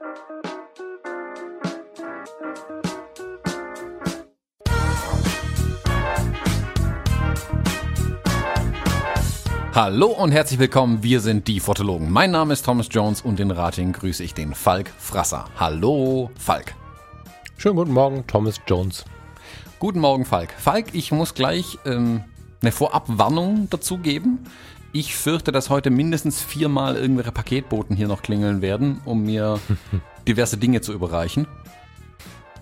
Hallo und herzlich willkommen, wir sind die Fotologen. Mein Name ist Thomas Jones und in Rating grüße ich den Falk Frasser. Hallo, Falk. Schönen guten Morgen, Thomas Jones. Guten Morgen, Falk. Falk, ich muss gleich ähm, eine Vorabwarnung dazu geben. Ich fürchte, dass heute mindestens viermal irgendwelche Paketboten hier noch klingeln werden, um mir diverse Dinge zu überreichen,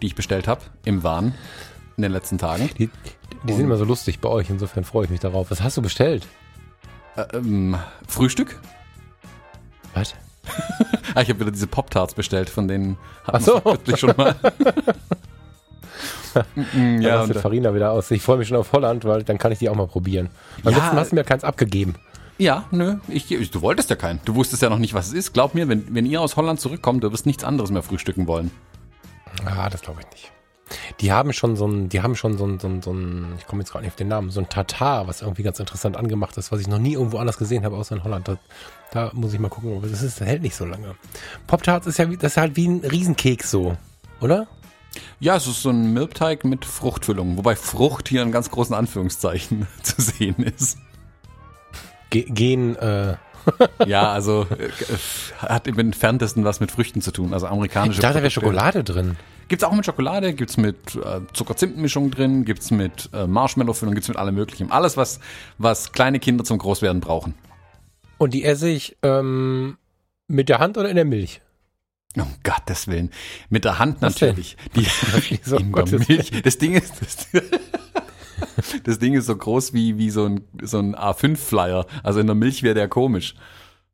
die ich bestellt habe im Wahn in den letzten Tagen. Die, die sind immer so lustig bei euch, insofern freue ich mich darauf. Was hast du bestellt? Äh, ähm, Frühstück? Was? ah, ich habe wieder diese Pop-Tarts bestellt, von denen Ach so. ich schon mal. Mm, ja, ja, sieht und, Farina wieder aus. Ich freue mich schon auf Holland, weil dann kann ich die auch mal probieren. Beim Ja. hast du mir keins abgegeben. Ja, nö, ich, ich, du wolltest ja keinen. Du wusstest ja noch nicht, was es ist. Glaub mir, wenn, wenn ihr aus Holland zurückkommt, du wirst nichts anderes mehr frühstücken wollen. Ah, das glaube ich nicht. Die haben schon so ein, die haben schon so ein, so ein, so ein ich komme jetzt gerade nicht auf den Namen, so ein Tatar, was irgendwie ganz interessant angemacht ist, was ich noch nie irgendwo anders gesehen habe, außer in Holland. Da, da muss ich mal gucken, aber das, ist, das hält nicht so lange. Pop-Tarts ist ja wie, das ist halt wie ein Riesenkeks so, oder? Ja, es ist so ein Milbteig mit Fruchtfüllung, wobei Frucht hier in ganz großen Anführungszeichen zu sehen ist. Ge Gen, äh, Ja, also äh, hat im entferntesten was mit Früchten zu tun. Also amerikanische ich dachte, da wäre. Schokolade drin. Gibt's auch mit Schokolade, gibt's mit äh, Zucker-Zimt-Mischung drin, gibt's mit äh, Marshmallow-Füllung, gibt's mit allem möglichen. Alles, was, was kleine Kinder zum Großwerden brauchen. Und die esse ich ähm, mit der Hand oder in der Milch? Um Gottes Willen. Mit der Hand Was denn? natürlich. Die, Wieso, um in der Gottes Milch. Das Ding ist, das, das Ding ist so groß wie, wie so ein, so ein A5-Flyer. Also in der Milch wäre der komisch.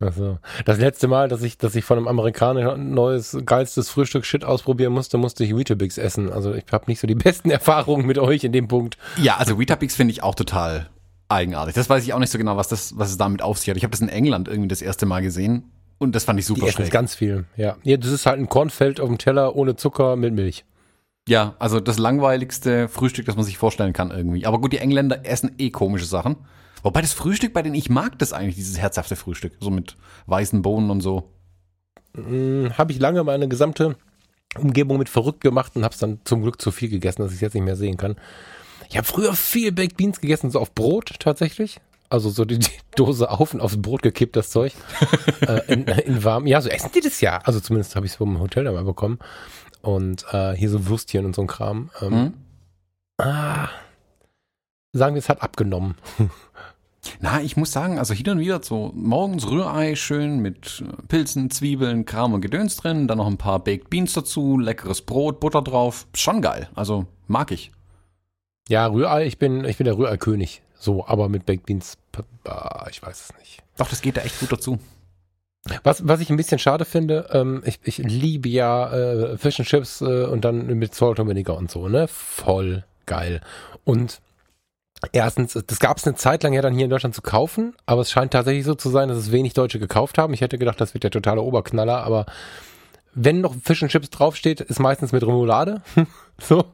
Also, das letzte Mal, dass ich, dass ich von einem Amerikaner ein neues, geilstes Frühstück-Shit ausprobieren musste, musste ich Weetabix essen. Also ich habe nicht so die besten Erfahrungen mit euch in dem Punkt. Ja, also Weetabix finde ich auch total eigenartig. Das weiß ich auch nicht so genau, was, das, was es damit auf sich hat. Ich habe das in England irgendwie das erste Mal gesehen und das fand ich Die super essen schräg. ganz viel. Ja. ja, das ist halt ein Kornfeld auf dem Teller ohne Zucker mit Milch. Ja, also das langweiligste Frühstück, das man sich vorstellen kann irgendwie. Aber gut, die Engländer essen eh komische Sachen. Wobei das Frühstück, bei denen ich mag das eigentlich, dieses herzhafte Frühstück. So mit weißen Bohnen und so. Hm, habe ich lange meine gesamte Umgebung mit verrückt gemacht und habe es dann zum Glück zu viel gegessen, dass ich es jetzt nicht mehr sehen kann. Ich habe früher viel Baked Beans gegessen, so auf Brot tatsächlich. Also so die, die Dose auf und aufs Brot gekippt, das Zeug. äh, in, in warm. Ja, so essen die das ja. Also zumindest habe ich es vom Hotel dabei bekommen. Und äh, hier so Würstchen und so ein Kram. Ähm, Hm? ah, sagen wir, es hat abgenommen. Na, ich muss sagen, also hier und wieder so morgens Rührei schön mit äh, Pilzen, Zwiebeln, Kram und Gedöns drin, dann noch ein paar Baked Beans dazu, leckeres Brot, Butter drauf. Schon geil. Also mag ich. Ja, Rührei, ich bin, ich bin der Rührei-König. So, aber mit Baked Beans, ich weiß es nicht. Doch, das geht da echt gut dazu. Was, was ich ein bisschen schade finde, ähm, ich, ich liebe ja äh, Fish and Chips äh, und dann mit Salt und Vinegar und so, ne? Voll geil. Und erstens, das gab es eine Zeit lang ja dann hier in Deutschland zu kaufen, aber es scheint tatsächlich so zu sein, dass es wenig Deutsche gekauft haben. Ich hätte gedacht, das wird der totale Oberknaller, aber wenn noch Fish and Chips draufsteht, ist meistens mit Remoulade. so.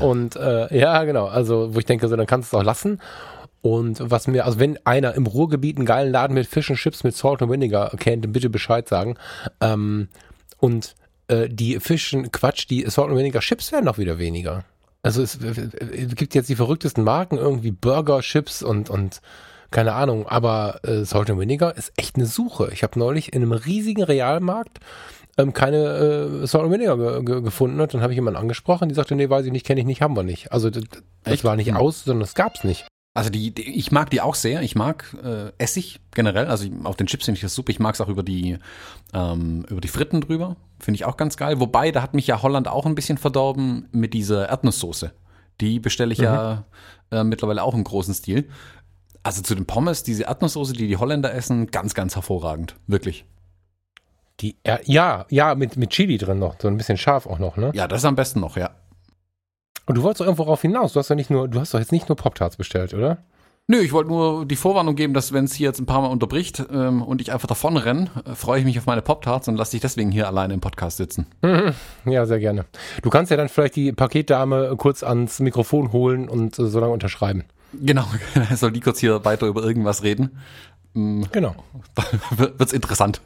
Und äh, ja, genau, also wo ich denke, so, dann kannst du es auch lassen. Und was mir, also wenn einer im Ruhrgebiet einen geilen Laden mit Fish and Chips mit Salt und Vinegar kennt, dann bitte Bescheid sagen. Ähm, und äh, die Fischen, Quatsch, die Salt und Vinegar Chips werden auch wieder weniger. Also es, es gibt jetzt die verrücktesten Marken, irgendwie Burger, Chips und, und keine Ahnung, aber äh, Salt and Vinegar ist echt eine Suche. Ich habe neulich in einem riesigen Realmarkt ähm, keine äh, Salt and Vinegar ge ge gefunden und dann habe ich jemanden angesprochen, die sagte, nee, weiß ich nicht, kenne ich nicht, haben wir nicht. Also das, das war nicht Hm. aus, sondern es gab's nicht. Also die, die, ich mag die auch sehr. Ich mag äh, Essig generell. Also auf den Chips finde ich das super. Ich mag es auch über die ähm, über die Fritten drüber. Finde ich auch ganz geil. Wobei, da hat mich ja Holland auch ein bisschen verdorben mit dieser Erdnusssoße. Die bestelle ich ja äh, mittlerweile auch im großen Stil. Also zu den Pommes, diese Erdnusssoße, die die Holländer essen, ganz, ganz hervorragend. Wirklich. Die, ja, ja, ja, mit, mit Chili drin noch, so ein bisschen scharf auch noch, ne? Ja, das ist am besten noch, ja. Und du wolltest doch irgendwo rauf hinaus. Du hast doch nicht nur, du hast doch jetzt nicht nur Pop-Tarts bestellt, oder? Nö, ich wollte nur die Vorwarnung geben, dass wenn es hier jetzt ein paar Mal unterbricht ähm, und ich einfach davon renne, äh, freue ich mich auf meine Pop-Tarts und lasse dich deswegen hier alleine im Podcast sitzen. Ja, sehr gerne. Du kannst ja dann vielleicht die Paketdame kurz ans Mikrofon holen und äh, so lange unterschreiben. Genau, soll die kurz hier weiter über irgendwas reden. Genau. Wird's interessant.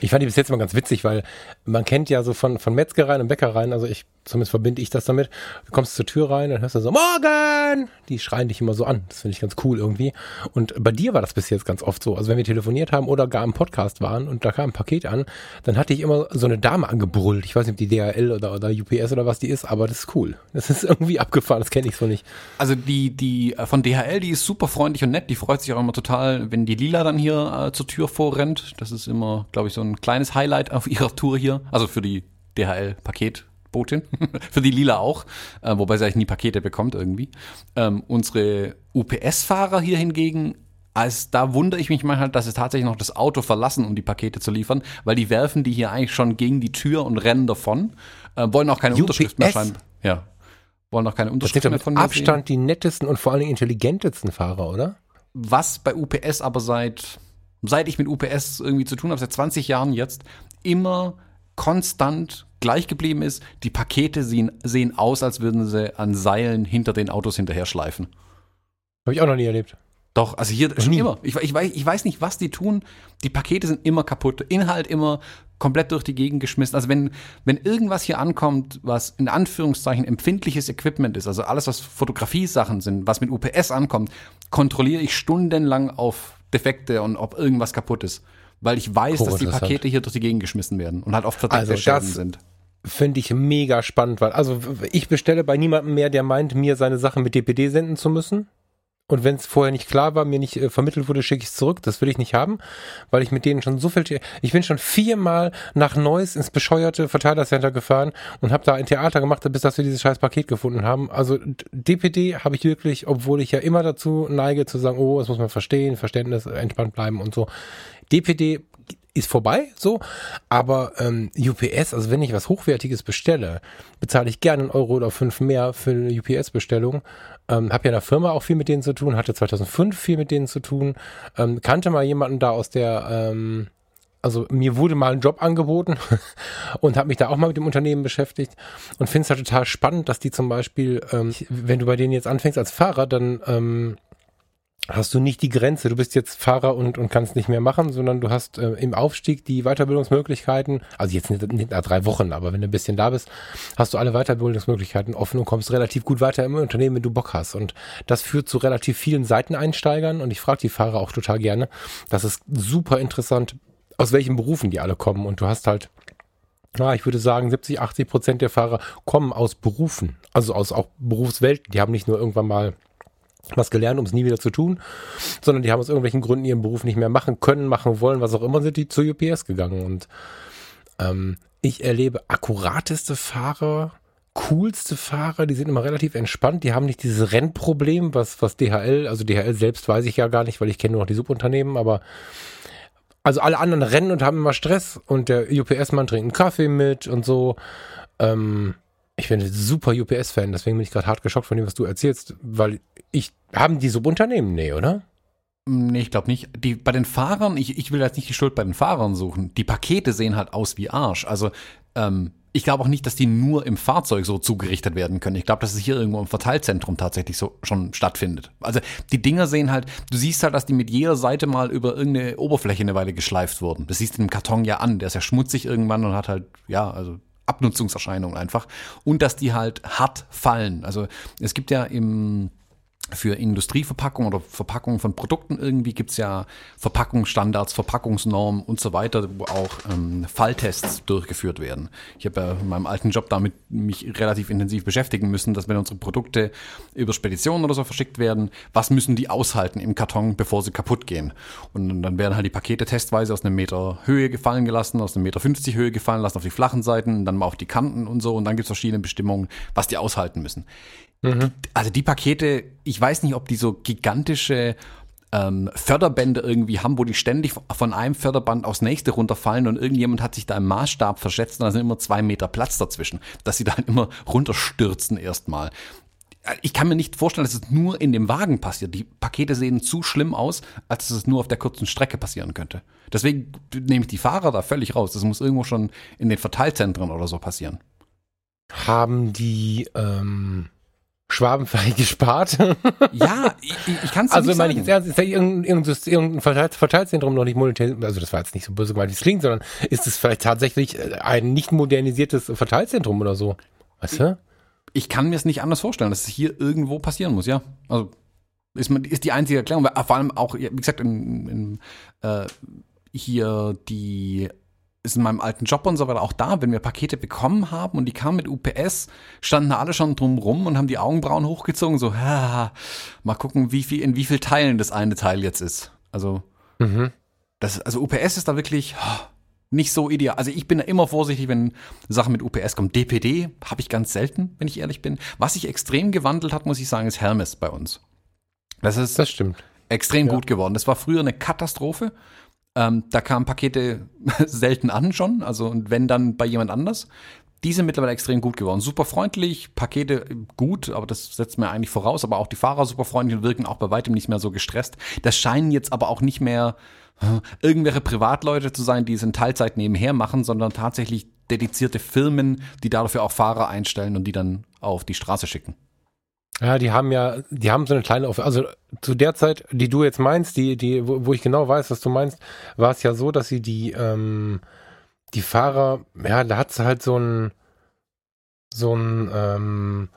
Ich fand die bis jetzt immer ganz witzig, weil man kennt ja so von, von Metzgereien und Bäckereien, also ich, zumindest verbinde ich das damit. Du kommst zur Tür rein, dann hörst du so, Morgen! Die schreien dich immer so an. Das finde ich ganz cool irgendwie. Und bei dir war das bis jetzt ganz oft so. Also wenn wir telefoniert haben oder gar im Podcast waren und da kam ein Paket an, dann hatte ich immer so eine Dame angebrüllt. Ich weiß nicht, ob die DHL oder, oder UPS oder was die ist, aber das ist cool. Das ist irgendwie abgefahren, das kenne ich so nicht. Also die, die äh, von DHL, die ist super freundlich und nett. Die freut sich auch immer total, wenn die Lila dann hier äh, zur Tür vorrennt. Das ist immer, glaube ich, so ein kleines Highlight auf ihrer Tour hier. Also für die DHL-Paketbotin. für die Lila auch. Äh, wobei sie eigentlich nie Pakete bekommt irgendwie. Ähm, unsere UPS-Fahrer hier hingegen als da wundere ich mich mal halt, dass sie tatsächlich noch das Auto verlassen, um die Pakete zu liefern, weil die werfen die hier eigentlich schon gegen die Tür und rennen davon. Äh, wollen auch keine UPS? Unterschrift mehr schreiben. Ja. Wollen auch keine Das Unterschrift sind mehr von mit mir Abstand sehen. die nettesten und vor allem intelligentesten Fahrer, oder? Was bei UPS aber seit, seit ich mit UPS irgendwie zu tun habe, seit 20 Jahren jetzt, immer konstant gleich geblieben ist, die Pakete sehen, sehen aus, als würden sie an Seilen hinter den Autos hinterher schleifen. Habe ich auch noch nie erlebt. Doch, also hier schon nie. immer. Ich, ich, weiß, ich weiß nicht, was die tun. Die Pakete sind immer kaputt. Inhalt immer komplett durch die Gegend geschmissen. Also wenn, wenn irgendwas hier ankommt, was in Anführungszeichen empfindliches Equipment ist, also alles, was Fotografiesachen sind, was mit UPS ankommt, kontrolliere ich stundenlang auf Defekte und ob irgendwas kaputt ist. Weil ich weiß, dass die. Pakete hier durch die Gegend geschmissen werden und halt oft verdeckte Also Schäden das- sind. Finde ich mega spannend, weil, also ich bestelle bei niemandem mehr, der meint, mir seine Sachen mit DPD senden zu müssen. Und wenn es vorher nicht klar war, mir nicht äh, vermittelt wurde, schicke ich es zurück. Das will ich nicht haben, weil ich mit denen schon so viel. Ich bin schon viermal nach Neuss ins bescheuerte Verteilercenter gefahren und habe da ein Theater gemacht, bis dass wir dieses scheiß Paket gefunden haben. Also DPD habe ich wirklich, obwohl ich ja immer dazu neige zu sagen, oh, das muss man verstehen, Verständnis, entspannt bleiben und so. DPD ist vorbei, so. Aber ähm, UPS, also wenn ich was Hochwertiges bestelle, bezahle ich gerne einen Euro oder fünf mehr für eine UPS-Bestellung. Ähm, hab ja in der Firma auch viel mit denen zu tun, hatte 2005 viel mit denen zu tun, ähm, kannte mal jemanden da aus der, ähm, also mir wurde mal ein Job angeboten und habe mich da auch mal mit dem Unternehmen beschäftigt und finde es halt total spannend, dass die zum Beispiel, ähm, wenn du bei denen jetzt anfängst als Fahrer, dann ähm, hast du nicht die Grenze. Du bist jetzt Fahrer und, und kannst nicht mehr machen, sondern du hast äh, im Aufstieg die Weiterbildungsmöglichkeiten. Also jetzt nicht, nicht nach drei Wochen, aber wenn du ein bisschen da bist, hast du alle Weiterbildungsmöglichkeiten offen und kommst relativ gut weiter im Unternehmen, wenn du Bock hast. Und das führt zu relativ vielen Seiteneinsteigern. Und ich frage die Fahrer auch total gerne. Das ist super interessant, aus welchen Berufen die alle kommen. Und du hast halt ja, ich würde sagen, 70, 80 Prozent der Fahrer kommen aus Berufen, also aus auch Berufswelten. Die haben nicht nur irgendwann mal was gelernt, um es nie wieder zu tun, sondern die haben aus irgendwelchen Gründen ihren Beruf nicht mehr machen können, machen wollen, was auch immer, sind die zu UPS gegangen. Und ähm, ich erlebe akkurateste Fahrer, coolste Fahrer, die sind immer relativ entspannt, die haben nicht dieses Rennproblem, was, was DHL, also DHL selbst weiß ich ja gar nicht, weil ich kenne nur noch die Subunternehmen, aber also alle anderen rennen und haben immer Stress und der UPS-Mann trinkt einen Kaffee mit und so. Ähm, ich bin ein super UPS-Fan, deswegen bin ich gerade hart geschockt von dem, was du erzählst, weil ich, haben die Subunternehmen? Nee, oder? Nee, ich glaube nicht. Die, bei den Fahrern, ich, ich will jetzt nicht die Schuld bei den Fahrern suchen. Die Pakete sehen halt aus wie Arsch. Also, ähm, ich glaube auch nicht, dass die nur im Fahrzeug so zugerichtet werden können. Ich glaube, dass es hier irgendwo im Verteilzentrum tatsächlich so schon stattfindet. Also die Dinger sehen halt, du siehst halt, dass die mit jeder Seite mal über irgendeine Oberfläche eine Weile geschleift wurden. Das siehst du im Karton ja an. Der ist ja schmutzig irgendwann und hat halt, ja, also Abnutzungserscheinungen einfach. Und dass die halt hart fallen. Also es gibt ja im für Industrieverpackungen oder Verpackungen von Produkten irgendwie gibt's ja Verpackungsstandards, Verpackungsnormen und so weiter, wo auch ähm, Falltests durchgeführt werden. Ich habe ja in meinem alten Job damit mich relativ intensiv beschäftigen müssen, dass wenn unsere Produkte über Speditionen oder so verschickt werden, was müssen die aushalten im Karton, bevor sie kaputt gehen. Und dann werden halt die Pakete testweise aus einem Meter Höhe gefallen gelassen, aus einem Meter 50 Höhe gefallen lassen auf die flachen Seiten, dann mal auf die Kanten und so. Und dann gibt's verschiedene Bestimmungen, was die aushalten müssen also die Pakete, ich weiß nicht, ob die so gigantische ähm, Förderbände irgendwie haben, wo die ständig von einem Förderband aufs nächste runterfallen und irgendjemand hat sich da im Maßstab verschätzt und da sind immer zwei Meter Platz dazwischen, dass sie da halt immer runterstürzen erstmal. Ich kann mir nicht vorstellen, dass es nur in dem Wagen passiert. Die Pakete sehen zu schlimm aus, als dass es nur auf der kurzen Strecke passieren könnte. Deswegen nehme ich die Fahrer da völlig raus. Das muss irgendwo schon in den Verteilzentren oder so passieren. Haben die ähm, Schwaben vielleicht gespart. Ja, ich, ich kann es Also nicht meine ich sagen. jetzt ernst, ist da irgendein, irgendein, irgendein Verteil- Verteilzentrum noch nicht modernisiert, also das war jetzt nicht so böse gemeint, wie es klingt, sondern ist es vielleicht tatsächlich äh, ein nicht modernisiertes Verteilzentrum oder so? Weißt du? Ich kann mir es nicht anders vorstellen, dass es hier irgendwo passieren muss, ja. Also ist, man, ist die einzige Erklärung, weil vor allem auch, wie gesagt, in, in, äh, hier die ist in meinem alten Job und so weiter auch da, wenn wir Pakete bekommen haben und die kamen mit UPS, standen da alle schon drum rum und haben die Augenbrauen hochgezogen, so, ha, mal gucken, wie viel, in wie viel Teilen das eine Teil jetzt ist. Also, Mhm. das, also UPS ist da wirklich nicht so ideal. Also ich bin da immer vorsichtig, wenn Sachen mit UPS kommen. DPD habe ich ganz selten, wenn ich ehrlich bin. Was sich extrem gewandelt hat, muss ich sagen, ist Hermes bei uns. Das ist Das stimmt. extrem ja. gut geworden. Das war früher eine Katastrophe. Ähm, da kamen Pakete selten an schon, also und wenn dann bei jemand anders. Die sind mittlerweile extrem gut geworden. Super freundlich, Pakete gut, aber das setzt mir eigentlich voraus. Aber auch die Fahrer super freundlich und wirken auch bei weitem nicht mehr so gestresst. Das scheinen jetzt aber auch nicht mehr irgendwelche Privatleute zu sein, die es in Teilzeit nebenher machen, sondern tatsächlich dedizierte Firmen, die dafür auch Fahrer einstellen und die dann auf die Straße schicken. Ja, die haben ja, die haben so eine kleine, Off also zu der Zeit, die du jetzt meinst, die, die, wo, wo ich genau weiß, was du meinst, war es ja so, dass sie die, ähm, die Fahrer, ja, da hat es halt so ein, so ein ähm,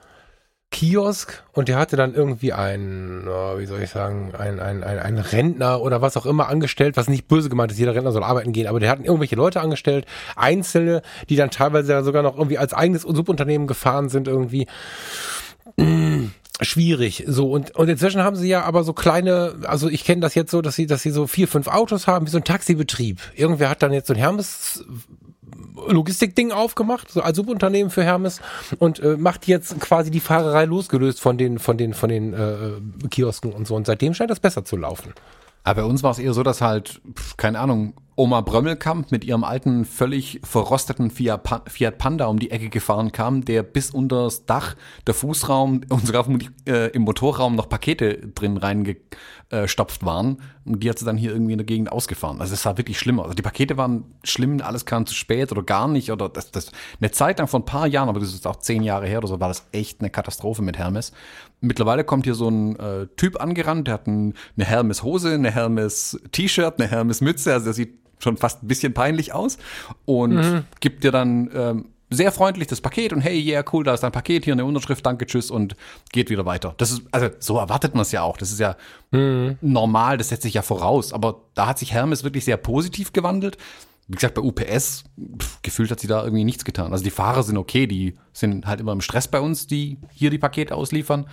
Kiosk und der hatte dann irgendwie ein, oh, wie soll ich sagen, ein, ein, ein, ein Rentner oder was auch immer angestellt, was nicht böse gemeint ist, jeder Rentner soll arbeiten gehen, aber der hatten irgendwelche Leute angestellt, Einzelne, die dann teilweise sogar noch irgendwie als eigenes Subunternehmen gefahren sind irgendwie schwierig. So und und inzwischen haben sie ja aber so kleine, also ich kenne das jetzt so, dass sie dass sie so vier fünf Autos haben wie so ein Taxibetrieb. Irgendwer hat dann jetzt so ein Hermes Logistikding aufgemacht, so als Subunternehmen für Hermes und äh, macht jetzt quasi die Fahrerei losgelöst von den von den von den äh, Kiosken und so und seitdem scheint das besser zu laufen. Aber bei uns war es eher so, dass halt, keine Ahnung, Oma Brömmelkamp mit ihrem alten, völlig verrosteten Fiat Pa- Fiat Panda um die Ecke gefahren kam, der bis unters Dach, der Fußraum und sogar äh, im Motorraum noch Pakete drin reingestopft waren. Und die hat sie dann hier irgendwie in der Gegend ausgefahren. Also es war wirklich schlimmer. Also die Pakete waren schlimm, alles kam zu spät oder gar nicht. Oder das, das eine Zeit lang vor ein paar Jahren, aber das ist auch zehn Jahre her oder so, war das echt eine Katastrophe mit Hermes. Mittlerweile kommt hier so ein äh, Typ angerannt, der hat ein, eine Hermes-Hose, eine Hermes-T-Shirt, eine Hermes-Mütze, also der sieht schon fast ein bisschen peinlich aus und gibt dir dann ähm, sehr freundlich das Paket und hey, yeah, cool, da ist dein Paket, hier eine Unterschrift, danke, tschüss und geht wieder weiter. Das ist, also so erwartet man es ja auch. Das ist ja normal, das setzt sich ja voraus. Aber da hat sich Hermes wirklich sehr positiv gewandelt. Wie gesagt, bei UPS, pff, gefühlt hat sie da irgendwie nichts getan. Also die Fahrer sind okay, die sind halt immer im Stress bei uns, die hier die Pakete ausliefern.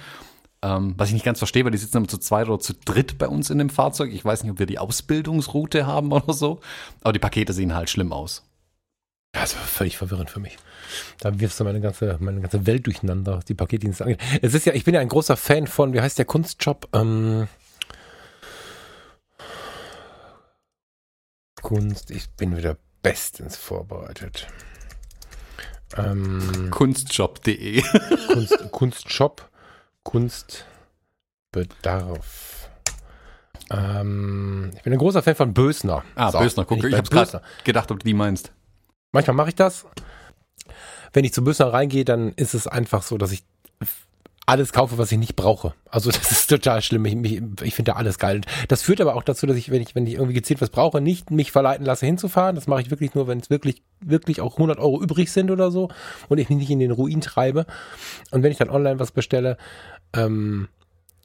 Ähm, was ich nicht ganz verstehe, weil die sitzen immer zu zweit oder zu dritt bei uns in dem Fahrzeug. Ich weiß nicht, ob wir die Ausbildungsroute haben oder so. Aber die Pakete sehen halt schlimm aus. Das war völlig verwirrend für mich. Da wirfst du meine ganze, meine ganze Welt durcheinander, was die Paketdienste angeht. Es ist ja, ich bin ja ein großer Fan von, wie heißt der Kunstjob? Ähm, Kunst, ich bin wieder bestens vorbereitet. Ähm, Kunstjob.de. Kunst, Kunstshop, Kunstbedarf. Ähm, ich bin ein großer Fan von Bösner. Ah, So, Bösner, bin guck, ich, gerade Bösner. gedacht, ob du die meinst. Manchmal mache ich das. Wenn ich zu Bösner reingehe, dann ist es einfach so, dass ich alles kaufe, was ich nicht brauche. Also das ist total schlimm. Ich, mich, ich finde da alles geil. Das führt aber auch dazu, dass ich, wenn ich, wenn ich irgendwie gezielt was brauche, nicht mich verleiten lasse hinzufahren. Das mache ich wirklich nur, wenn es wirklich, wirklich auch 100 Euro übrig sind oder so und ich mich nicht in den Ruin treibe. Und wenn ich dann online was bestelle, ähm,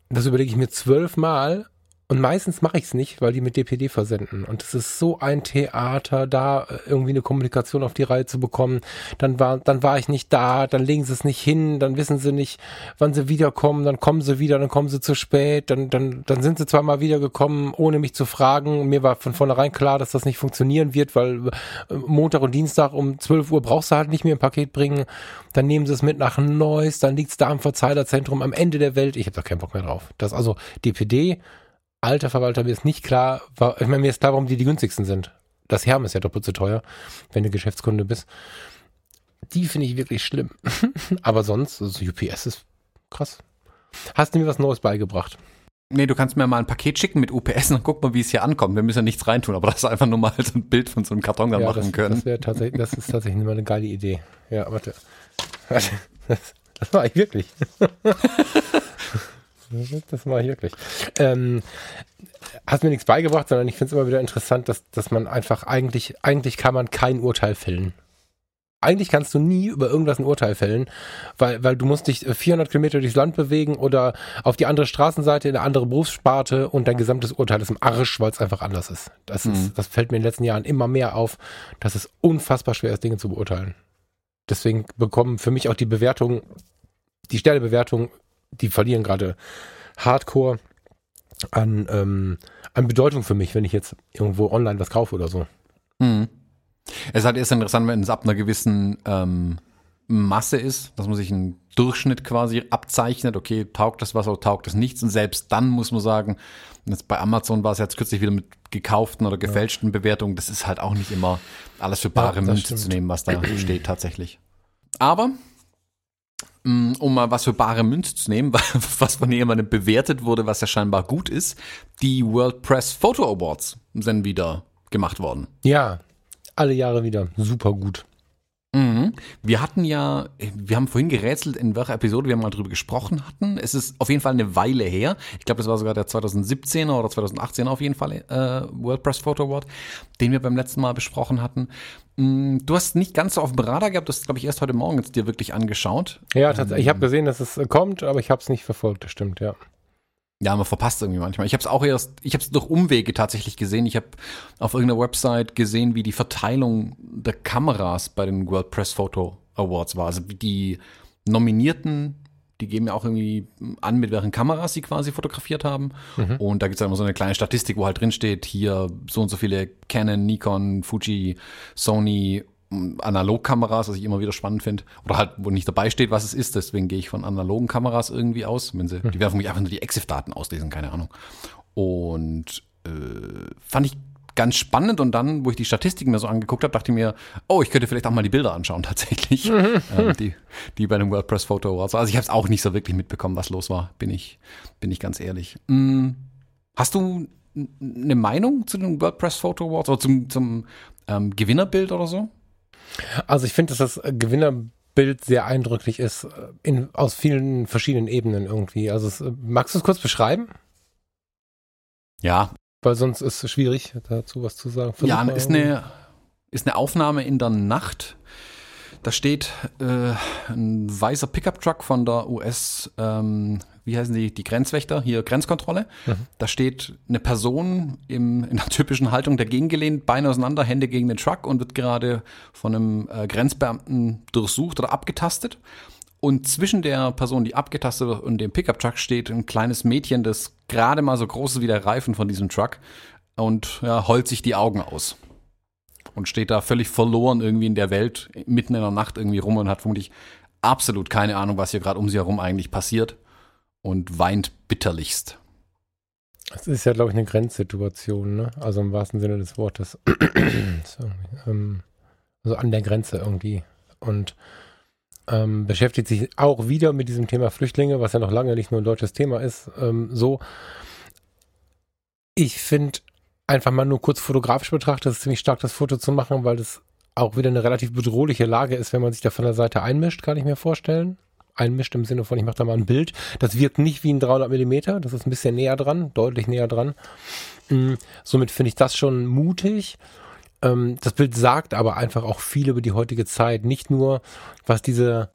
das überlege ich mir zwölfmal und meistens mache ich es nicht, weil die mit DPD versenden. Und es ist so ein Theater, da äh, irgendwie eine Kommunikation auf die Reihe zu bekommen. Dann war, dann war ich nicht da, dann legen sie es nicht hin, dann wissen sie nicht, wann sie wiederkommen, dann kommen sie wieder, dann kommen sie zu spät, dann, dann, dann sind sie zweimal wiedergekommen, ohne mich zu fragen. Mir war von vornherein klar, dass das nicht funktionieren wird, weil äh, Montag und Dienstag um 12 Uhr brauchst du halt nicht mehr ein Paket bringen. Dann nehmen sie es mit nach Neuss, dann liegt es da am Verzeilerzentrum am Ende der Welt. Ich habe da keinen Bock mehr drauf. Das also DPD alter Verwalter, mir ist nicht klar, ich meine, mir ist klar, warum die die günstigsten sind. Das Herm ist ja doppelt so teuer, wenn du Geschäftskunde bist. Die finde ich wirklich schlimm. Aber sonst, also UPS ist krass. Hast du mir was Neues beigebracht? Nee, du kannst mir mal ein Paket schicken mit UPS und dann guck mal, wie es hier ankommt. Wir müssen ja nichts reintun, aber das ist einfach nur mal so ein Bild von so einem Karton dann machen das, können. Das wäre tatsächlich, das ist tatsächlich immer eine geile Idee. Ja, warte. Warte. Das, Das war ich wirklich. das war ich wirklich. Ähm, hast mir nichts beigebracht, sondern ich finde es immer wieder interessant, dass, dass man einfach eigentlich, eigentlich kann man kein Urteil fällen. Eigentlich kannst du nie über irgendwas ein Urteil fällen, weil, weil du musst dich 400 Kilometer durchs Land bewegen oder auf die andere Straßenseite in eine andere Berufssparte und dein gesamtes Urteil ist im Arsch, weil es einfach anders ist. Das, mhm. ist. das fällt mir in den letzten Jahren immer mehr auf, dass es unfassbar schwer ist, Dinge zu beurteilen. Deswegen bekommen für mich auch die Bewertungen, die Sternebewertungen, die verlieren gerade hardcore an, ähm, an Bedeutung für mich, wenn ich jetzt irgendwo online was kaufe oder so. Mhm. Es ist halt erst interessant, wenn es ab einer gewissen ähm, Masse ist, dass man sich einen Durchschnitt quasi abzeichnet. Okay, taugt das was oder taugt das nichts? Und selbst dann muss man sagen, jetzt bei Amazon war es jetzt kürzlich wieder mit gekauften oder gefälschten ja. Bewertungen. Das ist halt auch nicht immer alles für bare ja, Münze zu nehmen, was da steht tatsächlich. Aber um mal was für bare Münze zu nehmen, was von jemandem bewertet wurde, was ja scheinbar gut ist, die World Press Photo Awards sind wieder gemacht worden. Ja, alle Jahre wieder. Super gut. Mhm. Wir hatten ja, wir haben vorhin gerätselt, in welcher Episode wir mal drüber gesprochen hatten. Es ist auf jeden Fall eine Weile her. Ich glaube, das war sogar der 2017er oder 2018er auf jeden Fall äh, World Press Photo Award, den wir beim letzten Mal besprochen hatten. Mm, du hast nicht ganz so auf dem Radar gehabt, das glaube ich erst heute Morgen jetzt dir wirklich angeschaut. Ja, tatsächlich. Ich habe gesehen, dass es kommt, aber ich habe es nicht verfolgt, das stimmt, ja. Ja, man verpasst irgendwie manchmal. Ich habe es auch erst, ich habe es durch Umwege tatsächlich gesehen. Ich habe auf irgendeiner Website gesehen, wie die Verteilung der Kameras bei den World Press Photo Awards war. Also die Nominierten, die geben ja auch irgendwie an, mit welchen Kameras sie quasi fotografiert haben. Mhm. Und da gibt es immer so eine kleine Statistik, wo halt drin steht, hier so und so viele Canon, Nikon, Fuji, Sony Analogkameras, was ich immer wieder spannend finde. Oder halt, wo nicht dabei steht, was es ist. Deswegen gehe ich von analogen Kameras irgendwie aus. Wenn sie, hm. Die werden mich einfach nur die EXIF-Daten auslesen, keine Ahnung. Und äh, fand ich ganz spannend und dann, wo ich die Statistiken mir so angeguckt habe, dachte ich mir, oh, ich könnte vielleicht auch mal die Bilder anschauen tatsächlich, ähm, die, die bei dem WordPress Photo Awards. Also ich habe es auch nicht so wirklich mitbekommen, was los war, bin ich, bin ich ganz ehrlich. Hm, hast du eine Meinung zu den WordPress Photo Awards oder zum, zum ähm, Gewinnerbild oder so? Also ich finde, dass das Gewinnerbild sehr eindrücklich ist, äh, in, aus vielen verschiedenen Ebenen irgendwie. Also es, äh, magst du es kurz beschreiben? Ja. Weil sonst ist es schwierig, dazu was zu sagen. Versuch ja, ist eine, ist eine Aufnahme in der Nacht. Da steht äh, ein weißer Pickup-Truck von der US ähm, wie heißen die, die Grenzwächter, hier Grenzkontrolle. Mhm. Da steht eine Person im, in der typischen Haltung dagegen gelehnt, Beine auseinander, Hände gegen den Truck und wird gerade von einem äh, Grenzbeamten durchsucht oder abgetastet. Und zwischen der Person, die abgetastet wird, und dem Pickup-Truck steht ein kleines Mädchen, das gerade mal so groß ist wie der Reifen von diesem Truck und ja, heult sich die Augen aus. Und steht da völlig verloren irgendwie in der Welt, mitten in der Nacht irgendwie rum und hat vermutlich absolut keine Ahnung, was hier gerade um sie herum eigentlich passiert und weint bitterlichst. Das ist ja, glaube ich, eine Grenzsituation, ne? Also im wahrsten Sinne des Wortes. ähm, also an der Grenze irgendwie. Und ähm, beschäftigt sich auch wieder mit diesem Thema Flüchtlinge, was ja noch lange nicht nur ein deutsches Thema ist. Ähm, so, ich finde einfach mal nur kurz fotografisch betrachtet, ist ziemlich stark, das Foto zu machen, weil das auch wieder eine relativ bedrohliche Lage ist, wenn man sich da von der Seite einmischt, kann ich mir vorstellen einmischt im Sinne von, ich mache da mal ein Bild. Das wirkt nicht wie ein 300 Millimeter, das ist ein bisschen näher dran, deutlich näher dran. Mhm. Somit finde ich das schon mutig. Ähm, das Bild sagt aber einfach auch viel über die heutige Zeit. Nicht nur, was diese,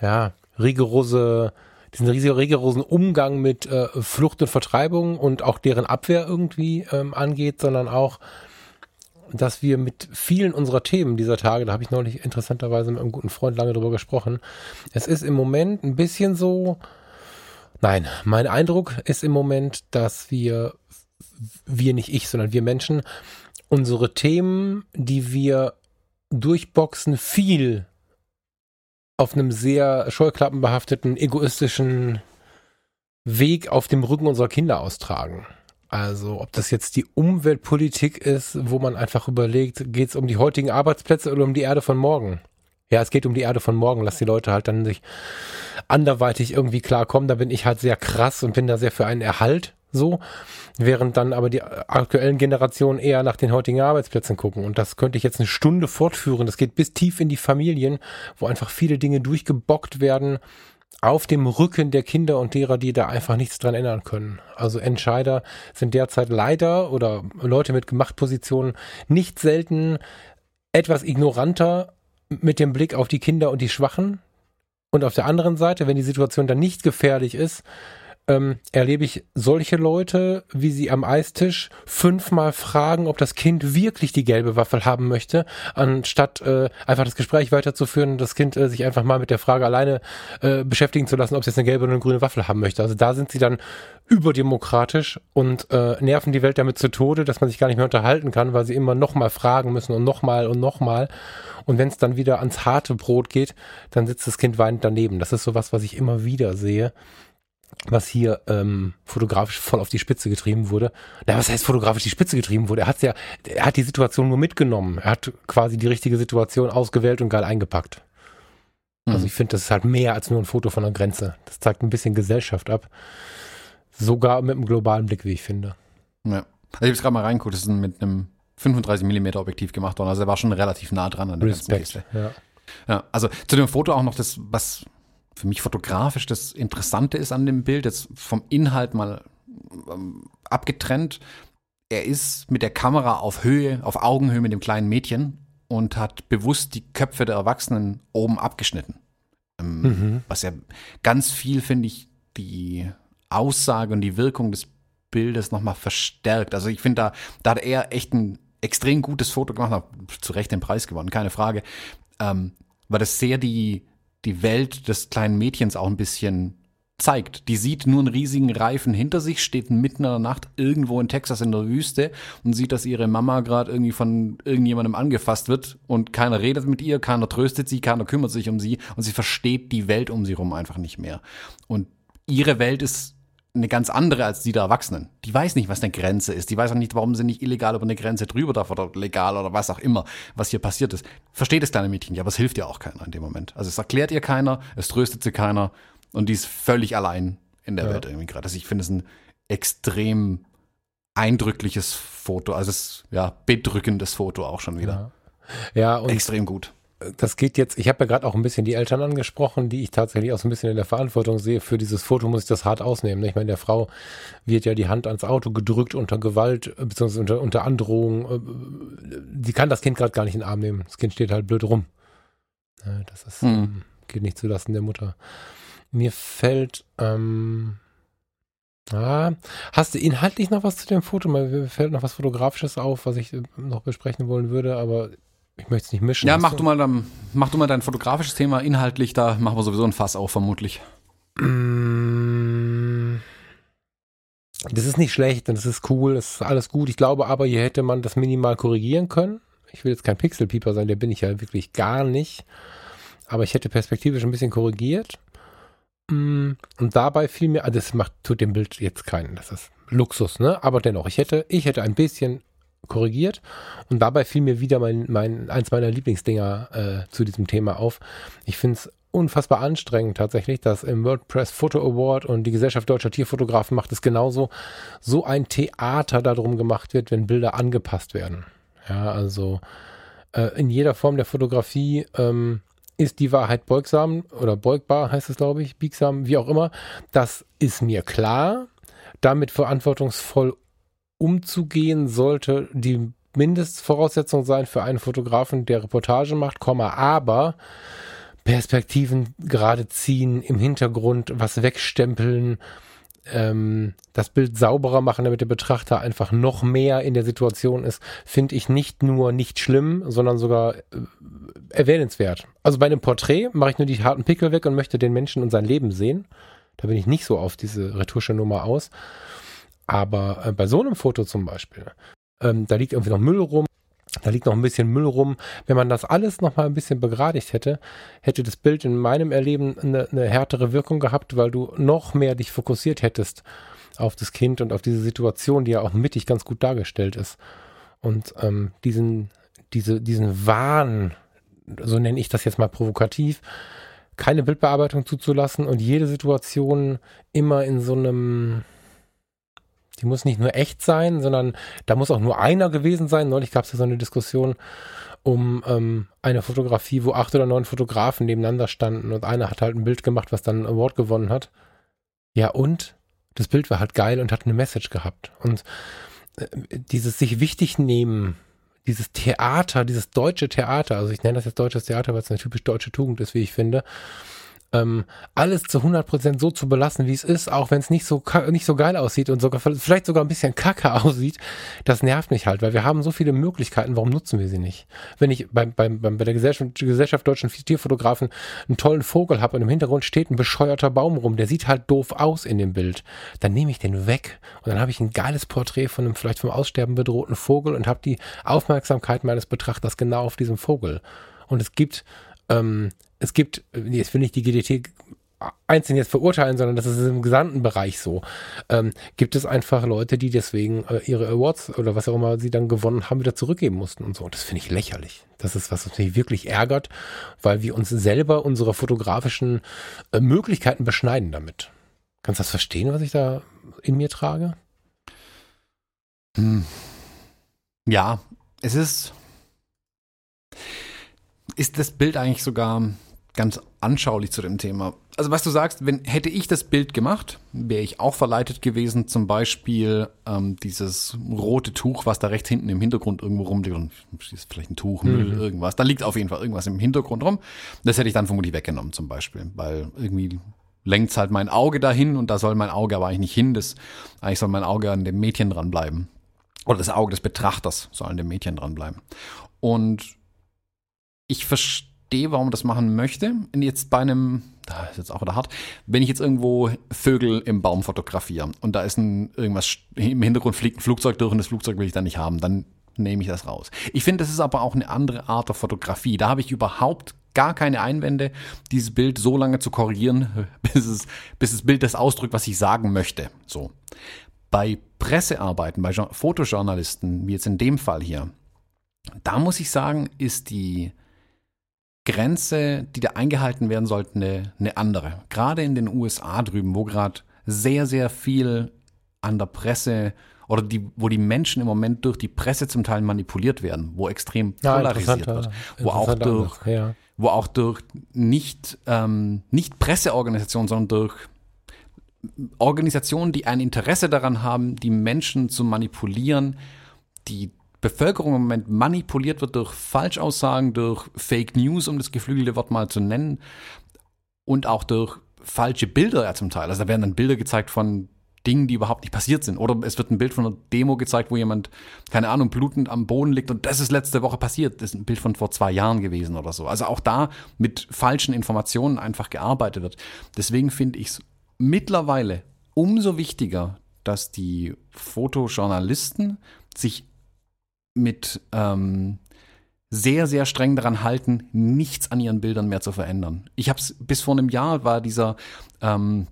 ja, rigorose, diesen rigorosen Umgang mit äh, Flucht und Vertreibung und auch deren Abwehr irgendwie ähm, angeht, sondern auch, dass wir mit vielen unserer Themen dieser Tage, da habe ich neulich interessanterweise mit einem guten Freund lange drüber gesprochen, es ist im Moment ein bisschen so, nein, mein Eindruck ist im Moment, dass wir, wir nicht ich, sondern wir Menschen, unsere Themen, die wir durchboxen, viel auf einem sehr scheuklappenbehafteten, egoistischen Weg auf dem Rücken unserer Kinder austragen. Also ob das jetzt die Umweltpolitik ist, wo man einfach überlegt, geht es um die heutigen Arbeitsplätze oder um die Erde von morgen? Ja, es geht um die Erde von morgen. Lass die Leute halt dann sich anderweitig irgendwie klarkommen. Da bin ich halt sehr krass und bin da sehr für einen Erhalt so. Während dann aber die aktuellen Generationen eher nach den heutigen Arbeitsplätzen gucken. Und das könnte ich jetzt eine Stunde fortführen. Das geht bis tief in die Familien, wo einfach viele Dinge durchgebockt werden, auf dem Rücken der Kinder und derer, die da einfach nichts dran ändern können. Also Entscheider sind derzeit leider oder Leute mit Machtpositionen nicht selten etwas ignoranter mit dem Blick auf die Kinder und die Schwachen. Und auf der anderen Seite, wenn die Situation dann nicht gefährlich ist, ähm, erlebe ich solche Leute, wie sie am Eistisch fünfmal fragen, ob das Kind wirklich die gelbe Waffel haben möchte, anstatt äh, einfach das Gespräch weiterzuführen und das Kind äh, sich einfach mal mit der Frage alleine äh, beschäftigen zu lassen, ob es jetzt eine gelbe oder eine grüne Waffel haben möchte. Also da sind sie dann überdemokratisch und äh, nerven die Welt damit zu Tode, dass man sich gar nicht mehr unterhalten kann, weil sie immer nochmal fragen müssen und nochmal und nochmal. Und wenn es dann wieder ans harte Brot geht, dann sitzt das Kind weinend daneben. Das ist sowas, was ich immer wieder sehe was hier ähm, fotografisch voll auf die Spitze getrieben wurde. Na, was heißt fotografisch die Spitze getrieben wurde? Er hat ja, er hat die Situation nur mitgenommen. Er hat quasi die richtige Situation ausgewählt und geil eingepackt. Also mhm. ich finde, das ist halt mehr als nur ein Foto von der Grenze. Das zeigt ein bisschen Gesellschaft ab. Sogar mit einem globalen Blick, wie ich finde. Ja. Also ich habe es gerade mal reingeguckt, das ist mit einem 35 mm Objektiv gemacht worden. Also er war schon relativ nah dran an der Respekt, ganzen Kiste. Ja. ja. Also zu dem Foto auch noch das, was für mich fotografisch das Interessante ist an dem Bild, jetzt vom Inhalt mal ähm, abgetrennt. Er ist mit der Kamera auf Höhe, auf Augenhöhe mit dem kleinen Mädchen und hat bewusst die Köpfe der Erwachsenen oben abgeschnitten. Ähm, mhm. Was ja ganz viel, finde ich, die Aussage und die Wirkung des Bildes nochmal verstärkt. Also ich finde, da, da hat er echt ein extrem gutes Foto gemacht, hat zu Recht den Preis gewonnen, keine Frage. Ähm, weil das sehr die, die Welt des kleinen Mädchens auch ein bisschen zeigt. Die sieht nur einen riesigen Reifen hinter sich, steht mitten in der Nacht irgendwo in Texas in der Wüste und sieht, dass ihre Mama gerade irgendwie von irgendjemandem angefasst wird und keiner redet mit ihr, keiner tröstet sie, keiner kümmert sich um sie und sie versteht die Welt um sie rum einfach nicht mehr. Und ihre Welt ist eine ganz andere als die der Erwachsenen. Die weiß nicht, was eine Grenze ist. Die weiß auch nicht, warum sie nicht illegal über eine Grenze drüber darf oder legal oder was auch immer, was hier passiert ist. Versteht das kleine Mädchen ja, aber es hilft ihr auch keiner in dem Moment. Also es erklärt ihr keiner, es tröstet sie keiner und die ist völlig allein in der ja. Welt irgendwie gerade. Also ich finde es ein extrem eindrückliches Foto. Also es ja bedrückendes Foto auch schon wieder. Ja, ja und extrem gut das geht jetzt, ich habe ja gerade auch ein bisschen die Eltern angesprochen, die ich tatsächlich auch so ein bisschen in der Verantwortung sehe. Für dieses Foto muss ich das hart ausnehmen. Ich meine, der Frau wird ja die Hand ans Auto gedrückt unter Gewalt, beziehungsweise unter, unter Androhung. Die kann das Kind gerade gar nicht in den Arm nehmen. Das Kind steht halt blöd rum. Das ist, hm. geht nicht zulasten der Mutter. Mir fällt, ähm, Ah, hast du inhaltlich noch was zu dem Foto? Mir fällt noch was Fotografisches auf, was ich noch besprechen wollen würde, aber ich möchte es nicht mischen. Ja, mach du, mal dann, mach du mal dein fotografisches Thema inhaltlich, da machen wir sowieso ein Fass auf, vermutlich. Mm. Das ist nicht schlecht und das ist cool, das ist alles gut. Ich glaube aber, hier hätte man das minimal korrigieren können. Ich will jetzt kein Pixelpieper sein, der bin ich ja wirklich gar nicht. Aber ich hätte perspektivisch ein bisschen korrigiert. Mm. Und dabei fiel mir, also das macht, tut dem Bild jetzt keinen, das ist Luxus, ne? Aber dennoch, ich hätte, ich hätte ein bisschen korrigiert. Und dabei fiel mir wieder mein, mein, eins meiner Lieblingsdinger äh, zu diesem Thema auf. Ich finde es unfassbar anstrengend tatsächlich, dass im WordPress Photo Award und die Gesellschaft Deutscher Tierfotografen macht es genauso, so ein Theater darum gemacht wird, wenn Bilder angepasst werden. Ja, also äh, in jeder Form der Fotografie ähm, ist die Wahrheit beugsam oder beugbar, heißt es, glaube ich, biegsam, wie auch immer. Das ist mir klar. Damit verantwortungsvoll umzugehen, sollte die Mindestvoraussetzung sein für einen Fotografen, der Reportage macht, aber Perspektiven gerade ziehen, im Hintergrund was wegstempeln, ähm, das Bild sauberer machen, damit der Betrachter einfach noch mehr in der Situation ist, finde ich nicht nur nicht schlimm, sondern sogar äh, erwähnenswert. Also bei einem Porträt mache ich nur die harten Pickel weg und möchte den Menschen und sein Leben sehen. Da bin ich nicht so auf diese Retusche-Nummer aus. Aber äh, bei so einem Foto zum Beispiel, ähm, da liegt irgendwie noch Müll rum, da liegt noch ein bisschen Müll rum. Wenn man das alles noch mal ein bisschen begradigt hätte, hätte das Bild in meinem Erleben eine, eine härtere Wirkung gehabt, weil du noch mehr dich fokussiert hättest auf das Kind und auf diese Situation, die ja auch mittig ganz gut dargestellt ist. Und ähm, diesen, diese, diesen Wahn, so nenne ich das jetzt mal provokativ, keine Bildbearbeitung zuzulassen und jede Situation immer in so einem die muss nicht nur echt sein, sondern da muss auch nur einer gewesen sein. Neulich gab es ja so eine Diskussion. um ähm, eine Fotografie, wo acht oder neun Fotografen nebeneinander standen und einer hat halt ein Bild gemacht, was dann einen Award gewonnen hat. Ja, und das Bild war halt geil und hat eine Message gehabt. Und äh, dieses sich wichtig nehmen, dieses Theater, dieses deutsche Theater, also ich nenne das jetzt deutsches Theater, weil es eine typisch deutsche Tugend ist, wie ich finde, ähm, alles zu 100% so zu belassen, wie es ist, auch wenn es nicht so nicht so geil aussieht und sogar vielleicht sogar ein bisschen kacke aussieht, das nervt mich halt, weil wir haben so viele Möglichkeiten, warum nutzen wir sie nicht? Wenn ich beim, beim, beim, bei der Gesellschaft, Gesellschaft Deutschen Tierfotografen einen tollen Vogel habe und im Hintergrund steht ein bescheuerter Baum rum, der sieht halt doof aus in dem Bild, dann nehme ich den weg und dann habe ich ein geiles Porträt von einem vielleicht vom Aussterben bedrohten Vogel und habe die Aufmerksamkeit meines Betrachters genau auf diesem Vogel. Und es gibt ähm, es gibt, jetzt will ich die GDT einzeln jetzt verurteilen, sondern das ist im gesamten Bereich so. Ähm, gibt es einfach Leute, die deswegen äh, ihre Awards oder was auch immer sie dann gewonnen haben, wieder zurückgeben mussten und so. Das finde ich lächerlich. Das ist was, was mich wirklich ärgert, weil wir uns selber unsere fotografischen äh, Möglichkeiten beschneiden damit. Kannst du das verstehen, was ich da in mir trage? Hm. Ja, es ist. Ist das Bild eigentlich sogar ganz anschaulich zu dem Thema. Also was du sagst, wenn hätte ich das Bild gemacht, wäre ich auch verleitet gewesen, zum Beispiel ähm, dieses rote Tuch, was da rechts hinten im Hintergrund irgendwo rumliegt, ist vielleicht ein Tuch, Müll, mhm. irgendwas. Da liegt auf jeden Fall irgendwas im Hintergrund rum. Das hätte ich dann vermutlich weggenommen, zum Beispiel, weil irgendwie lenkt halt mein Auge dahin und da soll mein Auge aber eigentlich nicht hin. Das, eigentlich soll mein Auge an dem Mädchen dranbleiben. Oder das Auge des Betrachters soll an dem Mädchen dranbleiben. Und ich verstehe warum das machen möchte. Und jetzt bei einem, da ist jetzt auch wieder hart, wenn ich jetzt irgendwo Vögel im Baum fotografiere und da ist ein irgendwas im Hintergrund fliegt ein Flugzeug durch und das Flugzeug will ich dann nicht haben, dann nehme ich das raus. Ich finde, das ist aber auch eine andere Art der Fotografie. Da habe ich überhaupt gar keine Einwände, dieses Bild so lange zu korrigieren, bis es, bis das Bild das ausdrückt, was ich sagen möchte. So. Bei Pressearbeiten, bei Fotojournalisten, wie jetzt in dem Fall hier, da muss ich sagen, ist die Grenze, die da eingehalten werden sollte, eine, eine andere. Gerade in den USA drüben, wo gerade sehr, sehr viel an der Presse oder die, wo die Menschen im Moment durch die Presse zum Teil manipuliert werden, wo extrem polarisiert wird, wo auch durch, ja. wo auch durch nicht, ähm, nicht Presseorganisationen, sondern durch Organisationen, die ein Interesse daran haben, die Menschen zu manipulieren, die Bevölkerung im Moment manipuliert wird durch Falschaussagen, durch Fake News, um das geflügelte Wort mal zu nennen, und auch durch falsche Bilder ja zum Teil. Also da werden dann Bilder gezeigt von Dingen, die überhaupt nicht passiert sind. Oder es wird ein Bild von einer Demo gezeigt, wo jemand, keine Ahnung, blutend am Boden liegt und das ist letzte Woche passiert. Das ist ein Bild von vor zwei Jahren gewesen oder so. Also auch da mit falschen Informationen einfach gearbeitet wird. Deswegen finde ich es mittlerweile umso wichtiger, dass die Fotojournalisten sich mit ähm, sehr, sehr streng daran halten, nichts an ihren Bildern mehr zu verändern. Ich habe es bis vor einem Jahr war dieser ähm,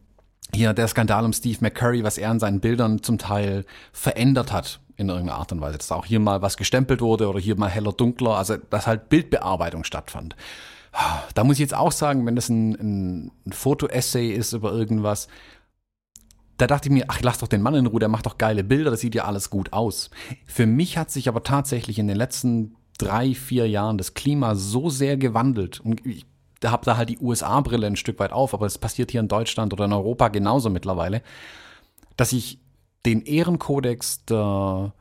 hier der Skandal um Steve McCurry, was er an seinen Bildern zum Teil verändert hat in irgendeiner Art und Weise. Dass auch hier mal was gestempelt wurde oder hier mal heller, dunkler, also dass halt Bildbearbeitung stattfand. Da muss ich jetzt auch sagen, wenn das ein, ein, Foto-Essay ist über irgendwas, da dachte ich mir, ach, lass doch den Mann in Ruhe, der macht doch geile Bilder, das sieht ja alles gut aus. Für mich hat sich aber tatsächlich in den letzten drei, vier Jahren das Klima so sehr gewandelt. Und ich habe da halt die USA-Brille ein Stück weit auf, aber es passiert hier in Deutschland oder in Europa genauso mittlerweile, dass ich den Ehrenkodex der,